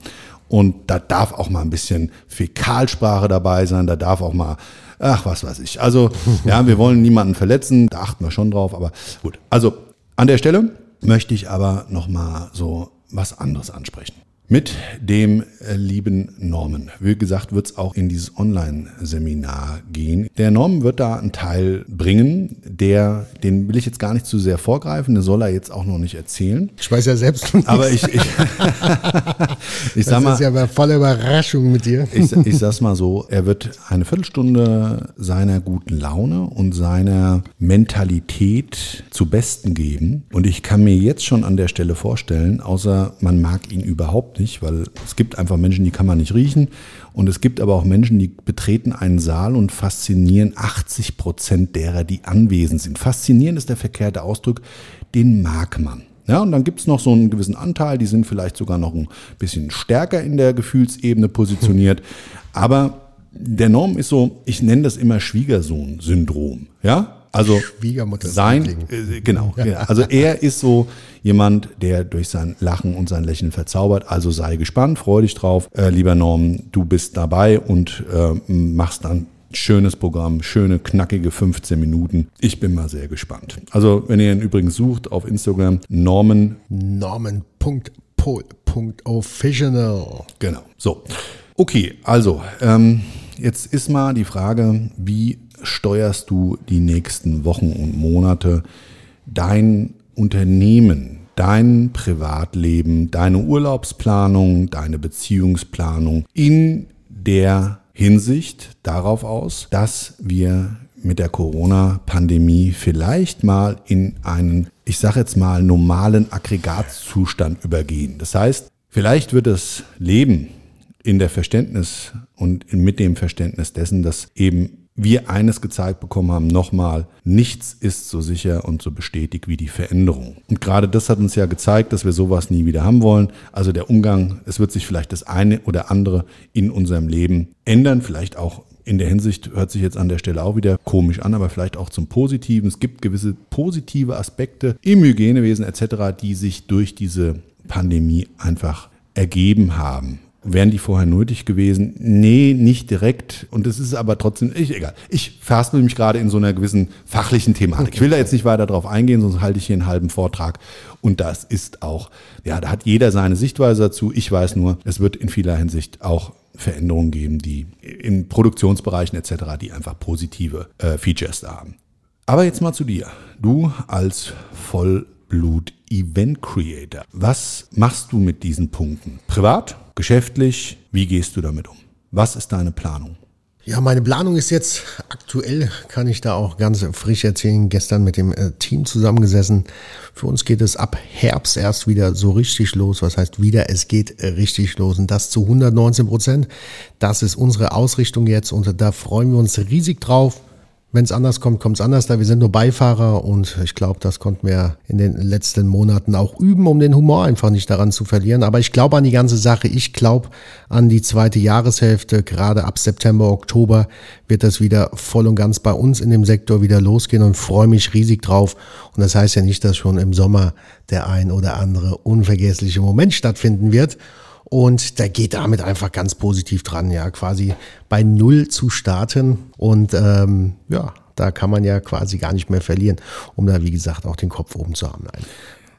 Und da darf auch mal ein bisschen Fäkalsprache dabei sein, da darf auch mal, ach, was weiß ich. Also, ja, wir wollen niemanden verletzen, da achten wir schon drauf, aber gut. Also, an der Stelle möchte ich aber nochmal so was anderes ansprechen mit dem äh, lieben Norman. Wie gesagt, wird es auch in dieses Online-Seminar gehen. Der Norman wird da einen Teil bringen, der, den will ich jetzt gar nicht zu sehr vorgreifen, den soll er jetzt auch noch nicht erzählen. Ich weiß ja selbst noch Aber ich, ich, (laughs) ich sag mal. Das ist ja voller Überraschung mit dir. Ich, ich sag's mal so, er wird eine Viertelstunde seiner guten Laune und seiner Mentalität zu Besten geben. Und ich kann mir jetzt schon an der Stelle vorstellen, außer man mag ihn überhaupt überhaupt nicht, weil es gibt einfach Menschen, die kann man nicht riechen. Und es gibt aber auch Menschen, die betreten einen Saal und faszinieren 80 Prozent derer, die anwesend sind. Faszinieren ist der verkehrte Ausdruck, den mag man. Ja, und dann gibt es noch so einen gewissen Anteil, die sind vielleicht sogar noch ein bisschen stärker in der Gefühlsebene positioniert. Aber der Norm ist so, ich nenne das immer Schwiegersohn-Syndrom. Ja, also Schwiegermutter. sein, äh, genau. Ja. Also er ist so jemand, der durch sein Lachen und sein Lächeln verzaubert. Also sei gespannt, freu dich drauf, äh, lieber Norm. Du bist dabei und äh, machst dann schönes Programm, schöne knackige 15 Minuten. Ich bin mal sehr gespannt. Also wenn ihr ihn übrigens sucht auf Instagram, Norman. Norman.pol.official. Genau. So. Okay, also ähm, jetzt ist mal die Frage, wie steuerst du die nächsten Wochen und Monate dein Unternehmen, dein Privatleben, deine Urlaubsplanung, deine Beziehungsplanung in der Hinsicht darauf aus, dass wir mit der Corona-Pandemie vielleicht mal in einen, ich sage jetzt mal, normalen Aggregatzustand übergehen. Das heißt, vielleicht wird das Leben in der Verständnis und mit dem Verständnis dessen, dass eben wir eines gezeigt bekommen haben, nochmal, nichts ist so sicher und so bestätigt wie die Veränderung. Und gerade das hat uns ja gezeigt, dass wir sowas nie wieder haben wollen. Also der Umgang, es wird sich vielleicht das eine oder andere in unserem Leben ändern, vielleicht auch in der Hinsicht hört sich jetzt an der Stelle auch wieder komisch an, aber vielleicht auch zum Positiven. Es gibt gewisse positive Aspekte im Hygienewesen etc., die sich durch diese Pandemie einfach ergeben haben. Wären die vorher nötig gewesen? Nee, nicht direkt. Und es ist aber trotzdem, ich, egal. Ich verhaspel mich gerade in so einer gewissen fachlichen Thematik. Ich will da jetzt nicht weiter drauf eingehen, sonst halte ich hier einen halben Vortrag. Und das ist auch, ja, da hat jeder seine Sichtweise dazu. Ich weiß nur, es wird in vieler Hinsicht auch Veränderungen geben, die in Produktionsbereichen etc., die einfach positive äh, Features da haben. Aber jetzt mal zu dir. Du als Vollblut Event Creator. Was machst du mit diesen Punkten? Privat? Geschäftlich, wie gehst du damit um? Was ist deine Planung? Ja, meine Planung ist jetzt aktuell, kann ich da auch ganz frisch erzählen, gestern mit dem äh, Team zusammengesessen. Für uns geht es ab Herbst erst wieder so richtig los. Was heißt wieder? Es geht äh, richtig los und das zu 119 Prozent. Das ist unsere Ausrichtung jetzt und da freuen wir uns riesig drauf. Wenn es anders kommt, kommt es anders. Da wir sind nur Beifahrer und ich glaube, das konnten wir in den letzten Monaten auch üben, um den Humor einfach nicht daran zu verlieren. Aber ich glaube an die ganze Sache. Ich glaube an die zweite Jahreshälfte. Gerade ab September, Oktober wird das wieder voll und ganz bei uns in dem Sektor wieder losgehen und freue mich riesig drauf. Und das heißt ja nicht, dass schon im Sommer der ein oder andere unvergessliche Moment stattfinden wird. Und der geht damit einfach ganz positiv dran, ja, quasi bei Null zu starten. Und ähm, ja, da kann man ja quasi gar nicht mehr verlieren, um da, wie gesagt, auch den Kopf oben zu haben. Nein.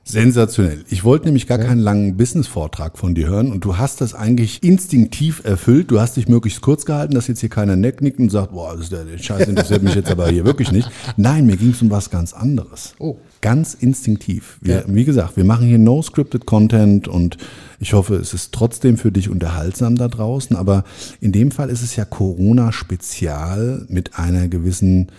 Sensationell. Ich wollte nämlich gar keinen langen Business-Vortrag von dir hören und du hast das eigentlich instinktiv erfüllt. Du hast dich möglichst kurz gehalten, dass jetzt hier keiner necknickt und sagt, boah, das der, der Scheiß interessiert mich jetzt aber hier wirklich nicht. Nein, mir ging es um was ganz anderes. Oh. Ganz instinktiv. Wir, ja. Wie gesagt, wir machen hier no scripted Content und ich hoffe, es ist trotzdem für dich unterhaltsam da draußen. Aber in dem Fall ist es ja Corona-Spezial mit einer gewissen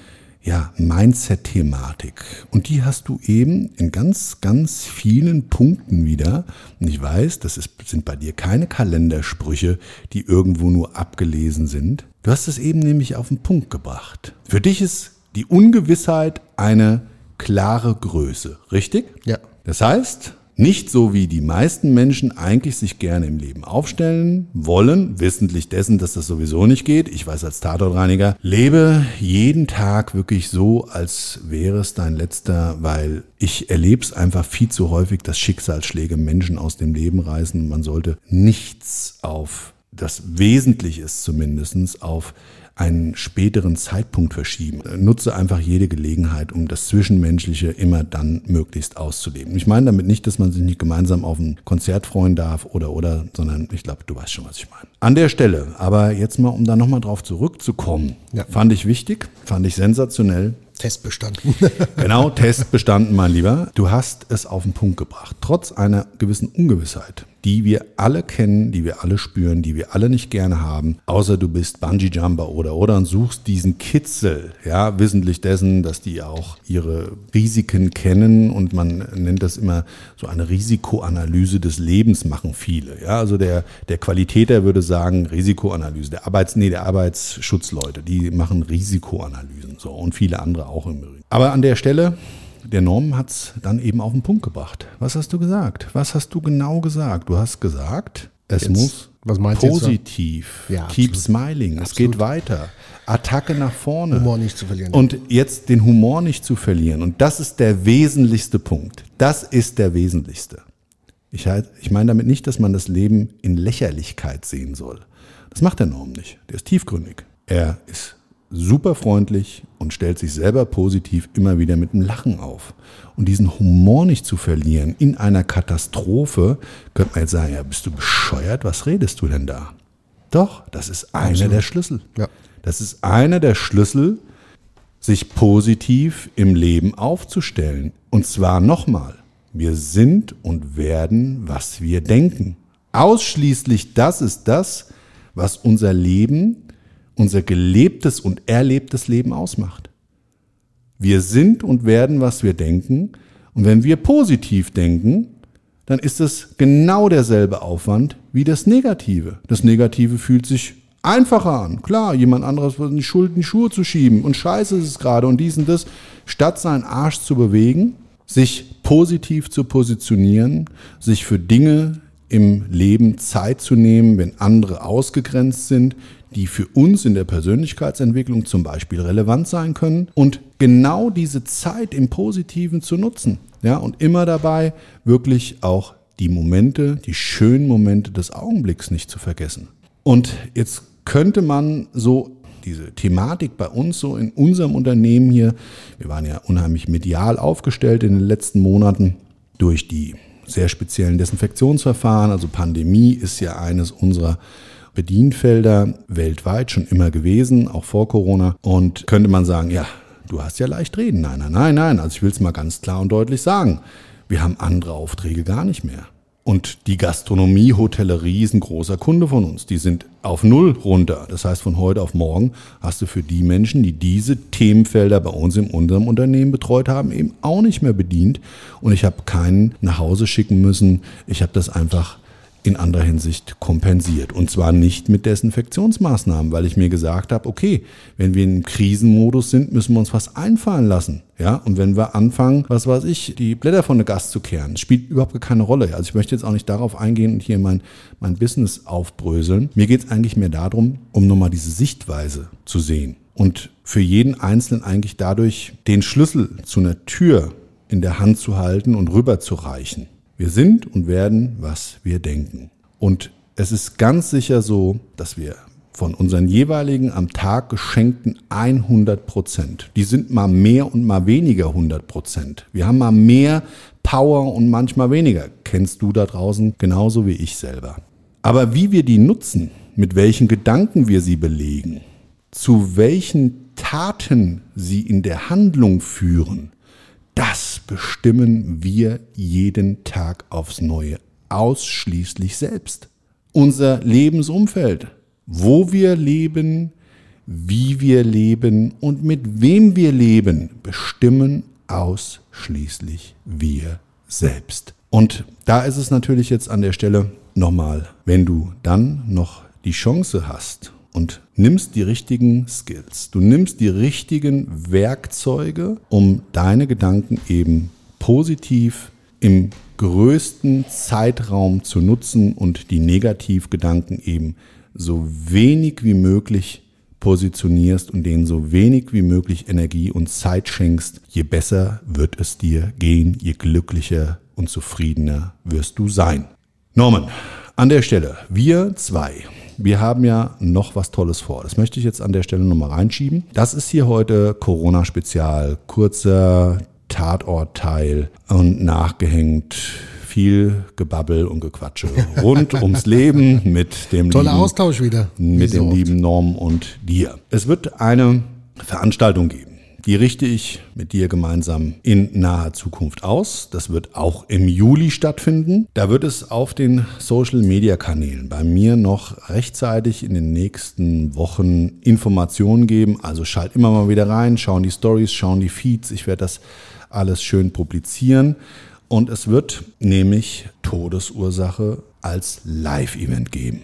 ja, Mindset-Thematik. Und die hast du eben in ganz, ganz vielen Punkten wieder. Und ich weiß, das ist, sind bei dir keine Kalendersprüche, die irgendwo nur abgelesen sind. Du hast es eben nämlich auf den Punkt gebracht. Für dich ist die Ungewissheit eine klare Größe, richtig? Ja. Das heißt, nicht so wie die meisten Menschen eigentlich sich gerne im Leben aufstellen wollen, wissentlich dessen, dass das sowieso nicht geht. Ich weiß als Tatortreiniger, lebe jeden Tag wirklich so, als wäre es dein letzter, weil ich erlebe es einfach viel zu häufig, dass Schicksalsschläge Menschen aus dem Leben reißen. Man sollte nichts auf das Wesentliche ist zumindestens auf einen späteren Zeitpunkt verschieben. Nutze einfach jede Gelegenheit, um das Zwischenmenschliche immer dann möglichst auszuleben. Ich meine damit nicht, dass man sich nicht gemeinsam auf ein Konzert freuen darf oder oder, sondern ich glaube, du weißt schon, was ich meine. An der Stelle, aber jetzt mal, um da nochmal drauf zurückzukommen, ja. fand ich wichtig, fand ich sensationell. Test bestanden. (laughs) genau, Test bestanden, mein Lieber. Du hast es auf den Punkt gebracht. Trotz einer gewissen Ungewissheit die wir alle kennen, die wir alle spüren, die wir alle nicht gerne haben, außer du bist Bungee-Jumper oder oder und suchst diesen Kitzel, ja, wissentlich dessen, dass die auch ihre Risiken kennen und man nennt das immer so eine Risikoanalyse des Lebens machen viele, ja, also der, der Qualitäter würde sagen Risikoanalyse, der Arbeits, nee, der Arbeitsschutzleute, die machen Risikoanalysen, so und viele andere auch im Übrigen. Aber an der Stelle der Norm hat es dann eben auf den Punkt gebracht. Was hast du gesagt? Was hast du genau gesagt? Du hast gesagt, es Jetzt, muss positiv. Ja, Keep absolut. smiling. Es Absolut. geht weiter. Attacke nach vorne. Humor nicht zu verlieren. Und jetzt den Humor nicht zu verlieren. Und das ist der wesentlichste Punkt. Das ist der wesentlichste. Ich, halt, ich meine damit nicht, dass man das Leben in Lächerlichkeit sehen soll. Das macht der Norm nicht. Der ist tiefgründig. Er ist super freundlich und stellt sich selber positiv immer wieder mit einem Lachen auf. Und diesen Humor nicht zu verlieren in einer Katastrophe, könnte man jetzt sagen, ja, bist du bescheuert? Was redest du denn da? Doch, das ist einer Absolut. der Schlüssel. Ja. Das ist einer der Schlüssel, sich positiv im Leben aufzustellen. Und zwar nochmal, wir sind und werden, was wir denken. Ausschließlich das ist das, was unser Leben, unser gelebtes und erlebtes Leben ausmacht. Wir sind und werden, was wir denken. Und wenn wir positiv denken, dann ist es genau derselbe Aufwand wie das Negative. Das Negative fühlt sich einfacher an. Klar, jemand anderes die Schuld in die Schuhe zu schieben und scheiße ist es gerade und dies und das. Statt seinen Arsch zu bewegen, sich positiv zu positionieren, sich für Dinge im Leben Zeit zu nehmen, wenn andere ausgegrenzt sind, die für uns in der Persönlichkeitsentwicklung zum Beispiel relevant sein können und genau diese Zeit im Positiven zu nutzen. Ja, und immer dabei wirklich auch die Momente, die schönen Momente des Augenblicks nicht zu vergessen. Und jetzt könnte man so diese Thematik bei uns so in unserem Unternehmen hier, wir waren ja unheimlich medial aufgestellt in den letzten Monaten durch die sehr speziellen Desinfektionsverfahren. Also Pandemie ist ja eines unserer Bedienfelder weltweit schon immer gewesen, auch vor Corona. Und könnte man sagen, ja, du hast ja leicht reden. Nein, nein, nein, nein. Also ich will es mal ganz klar und deutlich sagen. Wir haben andere Aufträge gar nicht mehr. Und die Gastronomie, Hotellerie ist ein großer Kunde von uns. Die sind auf Null runter. Das heißt, von heute auf morgen hast du für die Menschen, die diese Themenfelder bei uns in unserem Unternehmen betreut haben, eben auch nicht mehr bedient. Und ich habe keinen nach Hause schicken müssen. Ich habe das einfach in anderer Hinsicht kompensiert. Und zwar nicht mit Desinfektionsmaßnahmen, weil ich mir gesagt habe, okay, wenn wir im Krisenmodus sind, müssen wir uns was einfallen lassen. Ja, und wenn wir anfangen, was weiß ich, die Blätter von der Gast zu kehren, spielt überhaupt keine Rolle. Also ich möchte jetzt auch nicht darauf eingehen und hier mein, mein Business aufbröseln. Mir geht es eigentlich mehr darum, um nochmal diese Sichtweise zu sehen. Und für jeden Einzelnen eigentlich dadurch den Schlüssel zu einer Tür in der Hand zu halten und rüber zu reichen. Wir sind und werden, was wir denken. Und es ist ganz sicher so, dass wir von unseren jeweiligen am Tag geschenkten 100 Prozent, die sind mal mehr und mal weniger 100 Prozent. Wir haben mal mehr Power und manchmal weniger. Kennst du da draußen genauso wie ich selber. Aber wie wir die nutzen, mit welchen Gedanken wir sie belegen, zu welchen Taten sie in der Handlung führen, das bestimmen wir jeden Tag aufs Neue, ausschließlich selbst. Unser Lebensumfeld, wo wir leben, wie wir leben und mit wem wir leben, bestimmen ausschließlich wir selbst. Und da ist es natürlich jetzt an der Stelle nochmal, wenn du dann noch die Chance hast und nimmst die richtigen Skills, du nimmst die richtigen Werkzeuge, um deine Gedanken eben positiv im größten Zeitraum zu nutzen und die Negativgedanken eben so wenig wie möglich positionierst und denen so wenig wie möglich Energie und Zeit schenkst, je besser wird es dir gehen, je glücklicher und zufriedener wirst du sein. Norman, an der Stelle, wir zwei, wir haben ja noch was Tolles vor. Das möchte ich jetzt an der Stelle nochmal reinschieben. Das ist hier heute Corona-Spezial, kurzer Tatortteil und nachgehängt viel Gebabbel und Gequatsche rund (laughs) ums Leben mit dem Toller lieben, Austausch wieder. wie mit so dem oft. lieben Norm und dir. Es wird eine Veranstaltung geben. Die richte ich mit dir gemeinsam in naher Zukunft aus. Das wird auch im Juli stattfinden. Da wird es auf den Social-Media-Kanälen bei mir noch rechtzeitig in den nächsten Wochen Informationen geben. Also schalt immer mal wieder rein, schauen die Stories, schauen die Feeds. Ich werde das alles schön publizieren. Und es wird nämlich Todesursache als Live-Event geben.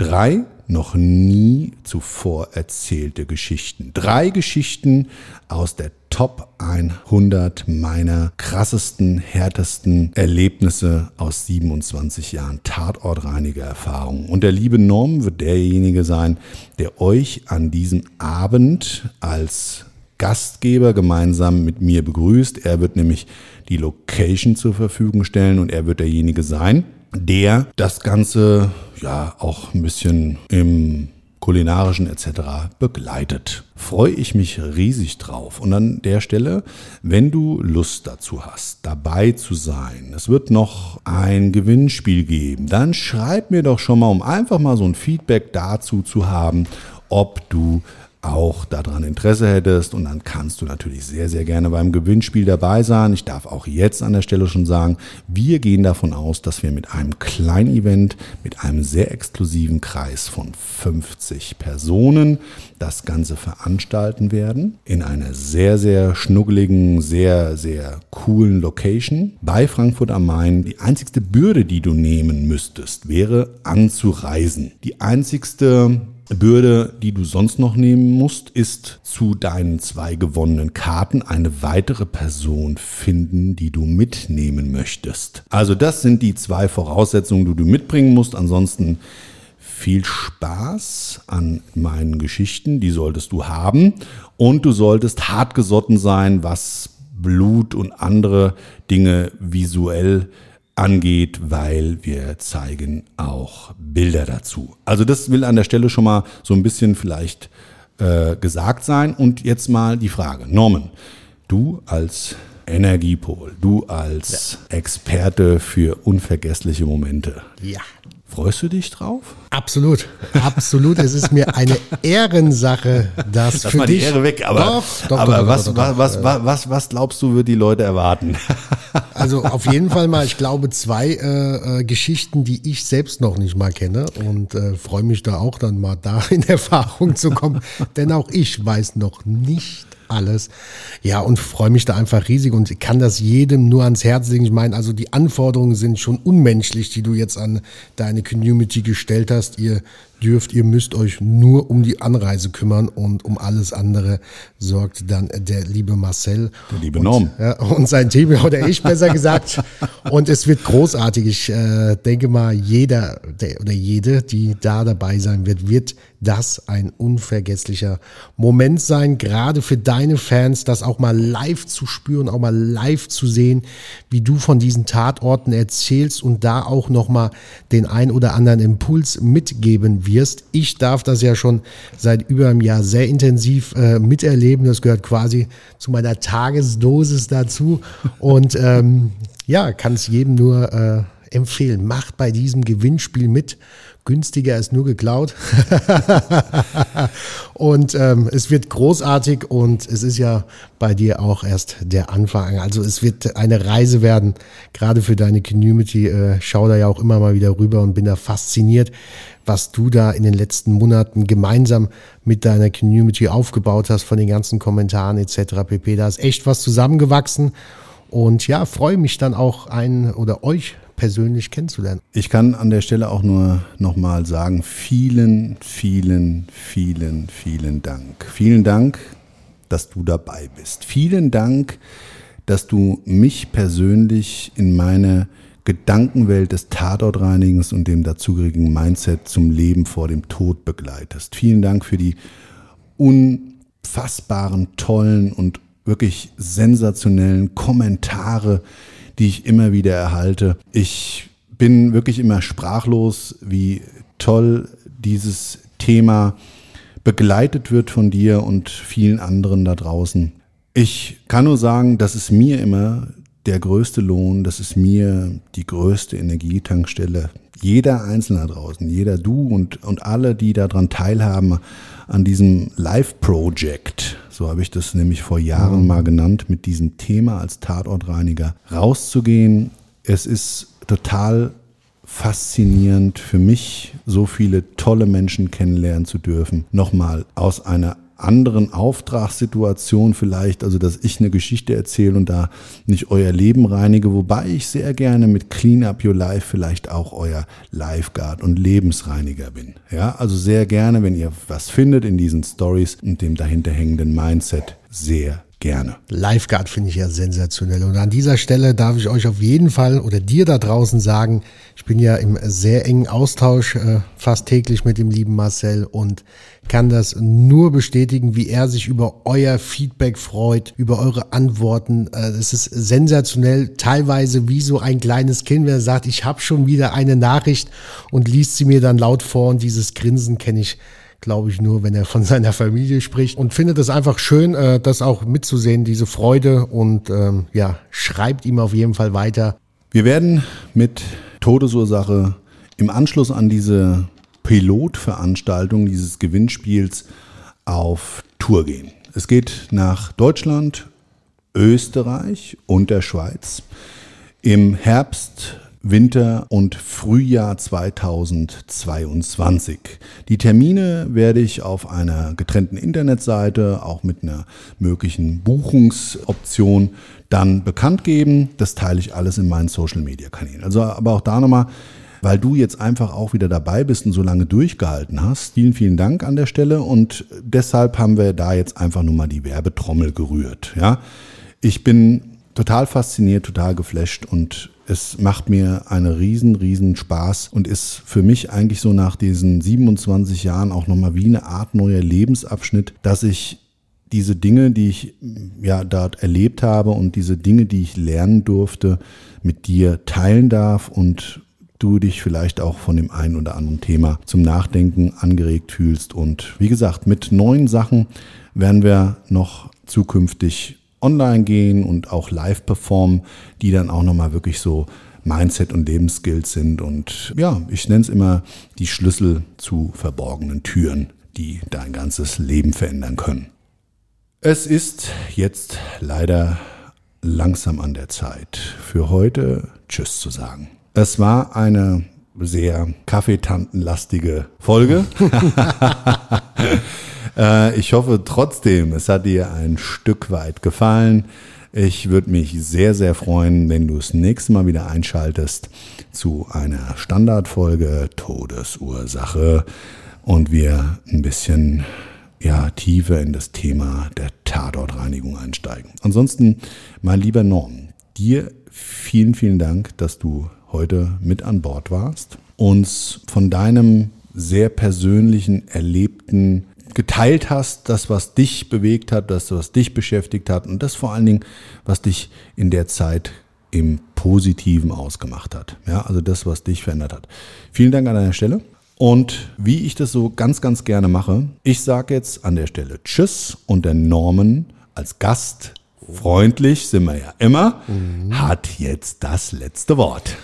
Drei noch nie zuvor erzählte Geschichten. Drei Geschichten aus der Top 100 meiner krassesten, härtesten Erlebnisse aus 27 Jahren Tatortreiniger Erfahrung. Und der liebe Norm wird derjenige sein, der euch an diesem Abend als Gastgeber gemeinsam mit mir begrüßt. Er wird nämlich die Location zur Verfügung stellen und er wird derjenige sein, der das Ganze ja auch ein bisschen im kulinarischen etc. begleitet. Freue ich mich riesig drauf. Und an der Stelle, wenn du Lust dazu hast, dabei zu sein, es wird noch ein Gewinnspiel geben, dann schreib mir doch schon mal, um einfach mal so ein Feedback dazu zu haben, ob du auch daran Interesse hättest und dann kannst du natürlich sehr, sehr gerne beim Gewinnspiel dabei sein. Ich darf auch jetzt an der Stelle schon sagen, wir gehen davon aus, dass wir mit einem kleinen Event, mit einem sehr exklusiven Kreis von 50 Personen das Ganze veranstalten werden in einer sehr, sehr schnuggeligen, sehr, sehr coolen Location bei Frankfurt am Main. Die einzigste Bürde, die du nehmen müsstest, wäre anzureisen. Die einzigste Bürde, die du sonst noch nehmen musst, ist zu deinen zwei gewonnenen Karten eine weitere Person finden, die du mitnehmen möchtest. Also das sind die zwei Voraussetzungen, die du mitbringen musst. Ansonsten viel Spaß an meinen Geschichten, die solltest du haben. Und du solltest hartgesotten sein, was Blut und andere Dinge visuell angeht, weil wir zeigen auch Bilder dazu. Also das will an der Stelle schon mal so ein bisschen vielleicht äh, gesagt sein. Und jetzt mal die Frage, Norman, du als Energiepol, du als ja. Experte für unvergessliche Momente. Ja. Freust du dich drauf? Absolut, absolut. es ist mir eine Ehrensache, das Lass für mal dich. die Ehre weg, aber, doch, doch, aber doch, was, doch, was, was, was, was, was glaubst du, wird die Leute erwarten? (laughs) Also auf jeden Fall mal, ich glaube, zwei äh, äh, Geschichten, die ich selbst noch nicht mal kenne und äh, freue mich da auch dann mal da in Erfahrung zu kommen, denn auch ich weiß noch nicht alles. Ja, und freue mich da einfach riesig und kann das jedem nur ans Herz legen. Ich meine, also die Anforderungen sind schon unmenschlich, die du jetzt an deine Community gestellt hast. Ihr dürft, ihr müsst euch nur um die Anreise kümmern und um alles andere sorgt dann der liebe Marcel. Der liebe Norm. Und, ja, und sein Team, (laughs) oder ich besser gesagt. und es wird großartig. Ich äh, denke mal, jeder der, oder jede, die da dabei sein wird, wird das ein unvergesslicher Moment sein, gerade für deine Fans, das auch mal live zu spüren, auch mal live zu sehen, wie du von diesen Tatorten erzählst und da auch nochmal den ein oder anderen Impuls mitgeben wirst. Ich darf das ja schon seit über einem Jahr sehr intensiv äh, miterleben. Das gehört quasi zu meiner Tagesdosis dazu und ähm, ja, kann es jedem nur äh, empfehlen. Macht bei diesem Gewinnspiel mit günstiger ist nur geklaut. (laughs) und ähm, es wird großartig und es ist ja bei dir auch erst der Anfang. Also es wird eine Reise werden, gerade für deine Community. Äh, schau da ja auch immer mal wieder rüber und bin da fasziniert, was du da in den letzten Monaten gemeinsam mit deiner Community aufgebaut hast, von den ganzen Kommentaren etc. pp. Da ist echt was zusammengewachsen. Und ja, freue mich dann auch einen oder euch persönlich kennenzulernen. Ich kann an der Stelle auch nur nochmal sagen, vielen, vielen, vielen, vielen Dank. Vielen Dank, dass du dabei bist. Vielen Dank, dass du mich persönlich in meine Gedankenwelt des Tatortreinigens und dem dazugehörigen Mindset zum Leben vor dem Tod begleitest. Vielen Dank für die unfassbaren, tollen und wirklich sensationellen Kommentare, die ich immer wieder erhalte. Ich bin wirklich immer sprachlos, wie toll dieses Thema begleitet wird von dir und vielen anderen da draußen. Ich kann nur sagen, das ist mir immer der größte Lohn, das ist mir die größte Energietankstelle. Jeder Einzelne draußen, jeder du und, und alle, die daran teilhaben, an diesem Live-Project, so habe ich das nämlich vor Jahren mal genannt, mit diesem Thema als Tatortreiniger rauszugehen. Es ist total faszinierend für mich, so viele tolle Menschen kennenlernen zu dürfen. Nochmal aus einer anderen Auftragssituation vielleicht, also dass ich eine Geschichte erzähle und da nicht euer Leben reinige, wobei ich sehr gerne mit Clean Up Your Life vielleicht auch euer Lifeguard und Lebensreiniger bin. Ja, also sehr gerne, wenn ihr was findet in diesen Stories und dem dahinterhängenden Mindset, sehr gerne. Lifeguard finde ich ja sensationell. Und an dieser Stelle darf ich euch auf jeden Fall oder dir da draußen sagen, ich bin ja im sehr engen Austausch äh, fast täglich mit dem lieben Marcel und kann das nur bestätigen, wie er sich über euer Feedback freut, über eure Antworten. Äh, es ist sensationell, teilweise wie so ein kleines Kind, wenn er sagt, ich habe schon wieder eine Nachricht und liest sie mir dann laut vor und dieses Grinsen kenne ich glaube ich, nur, wenn er von (laughs) seiner Familie spricht und findet es einfach schön, äh, das auch mitzusehen, diese Freude und ähm, ja, schreibt ihm auf jeden Fall weiter. Wir werden mit Todesursache im Anschluss an diese Pilotveranstaltung dieses Gewinnspiels auf Tour gehen. Es geht nach Deutschland, Österreich und der Schweiz. Im Herbst Winter und Frühjahr 2022. Die Termine werde ich auf einer getrennten Internetseite, auch mit einer möglichen Buchungsoption, dann bekannt geben. Das teile ich alles in meinen Social-Media-Kanälen. Also aber auch da nochmal, weil du jetzt einfach auch wieder dabei bist und so lange durchgehalten hast. Vielen, vielen Dank an der Stelle und deshalb haben wir da jetzt einfach nur mal die Werbetrommel gerührt. Ja, ich bin total fasziniert, total geflasht und es macht mir einen riesen, riesen Spaß und ist für mich eigentlich so nach diesen 27 Jahren auch nochmal wie eine Art neuer Lebensabschnitt, dass ich diese Dinge, die ich ja dort erlebt habe und diese Dinge, die ich lernen durfte, mit dir teilen darf und du dich vielleicht auch von dem einen oder anderen Thema zum Nachdenken angeregt fühlst. Und wie gesagt, mit neuen Sachen werden wir noch zukünftig online gehen und auch live performen, die dann auch nochmal wirklich so Mindset und Lebensskills sind. Und ja, ich nenne es immer die Schlüssel zu verborgenen Türen, die dein ganzes Leben verändern können. Es ist jetzt leider langsam an der Zeit für heute Tschüss zu sagen. Es war eine sehr kaffeetantenlastige Folge. (laughs) Äh, ich hoffe trotzdem, es hat dir ein Stück weit gefallen. Ich würde mich sehr, sehr freuen, wenn du das nächste Mal wieder einschaltest zu einer Standardfolge Todesursache und wir ein bisschen ja, tiefer in das Thema der Tatortreinigung einsteigen. Ansonsten, mein lieber Norm, dir vielen, vielen Dank, dass du heute mit an Bord warst, uns von deinem sehr persönlichen, erlebten geteilt hast, das, was dich bewegt hat, das, was dich beschäftigt hat und das vor allen Dingen, was dich in der Zeit im Positiven ausgemacht hat. Ja, also das, was dich verändert hat. Vielen Dank an deiner Stelle. Und wie ich das so ganz, ganz gerne mache, ich sage jetzt an der Stelle Tschüss und der Norman als Gast, freundlich sind wir ja immer, mhm. hat jetzt das letzte Wort.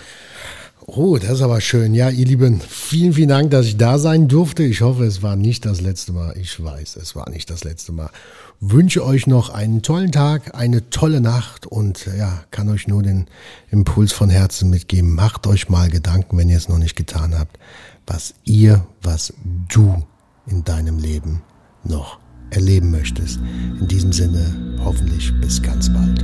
Oh, das ist aber schön. Ja, ihr Lieben, vielen, vielen Dank, dass ich da sein durfte. Ich hoffe, es war nicht das letzte Mal. Ich weiß, es war nicht das letzte Mal. Wünsche euch noch einen tollen Tag, eine tolle Nacht und ja, kann euch nur den Impuls von Herzen mitgeben. Macht euch mal Gedanken, wenn ihr es noch nicht getan habt, was ihr, was du in deinem Leben noch erleben möchtest. In diesem Sinne, hoffentlich bis ganz bald.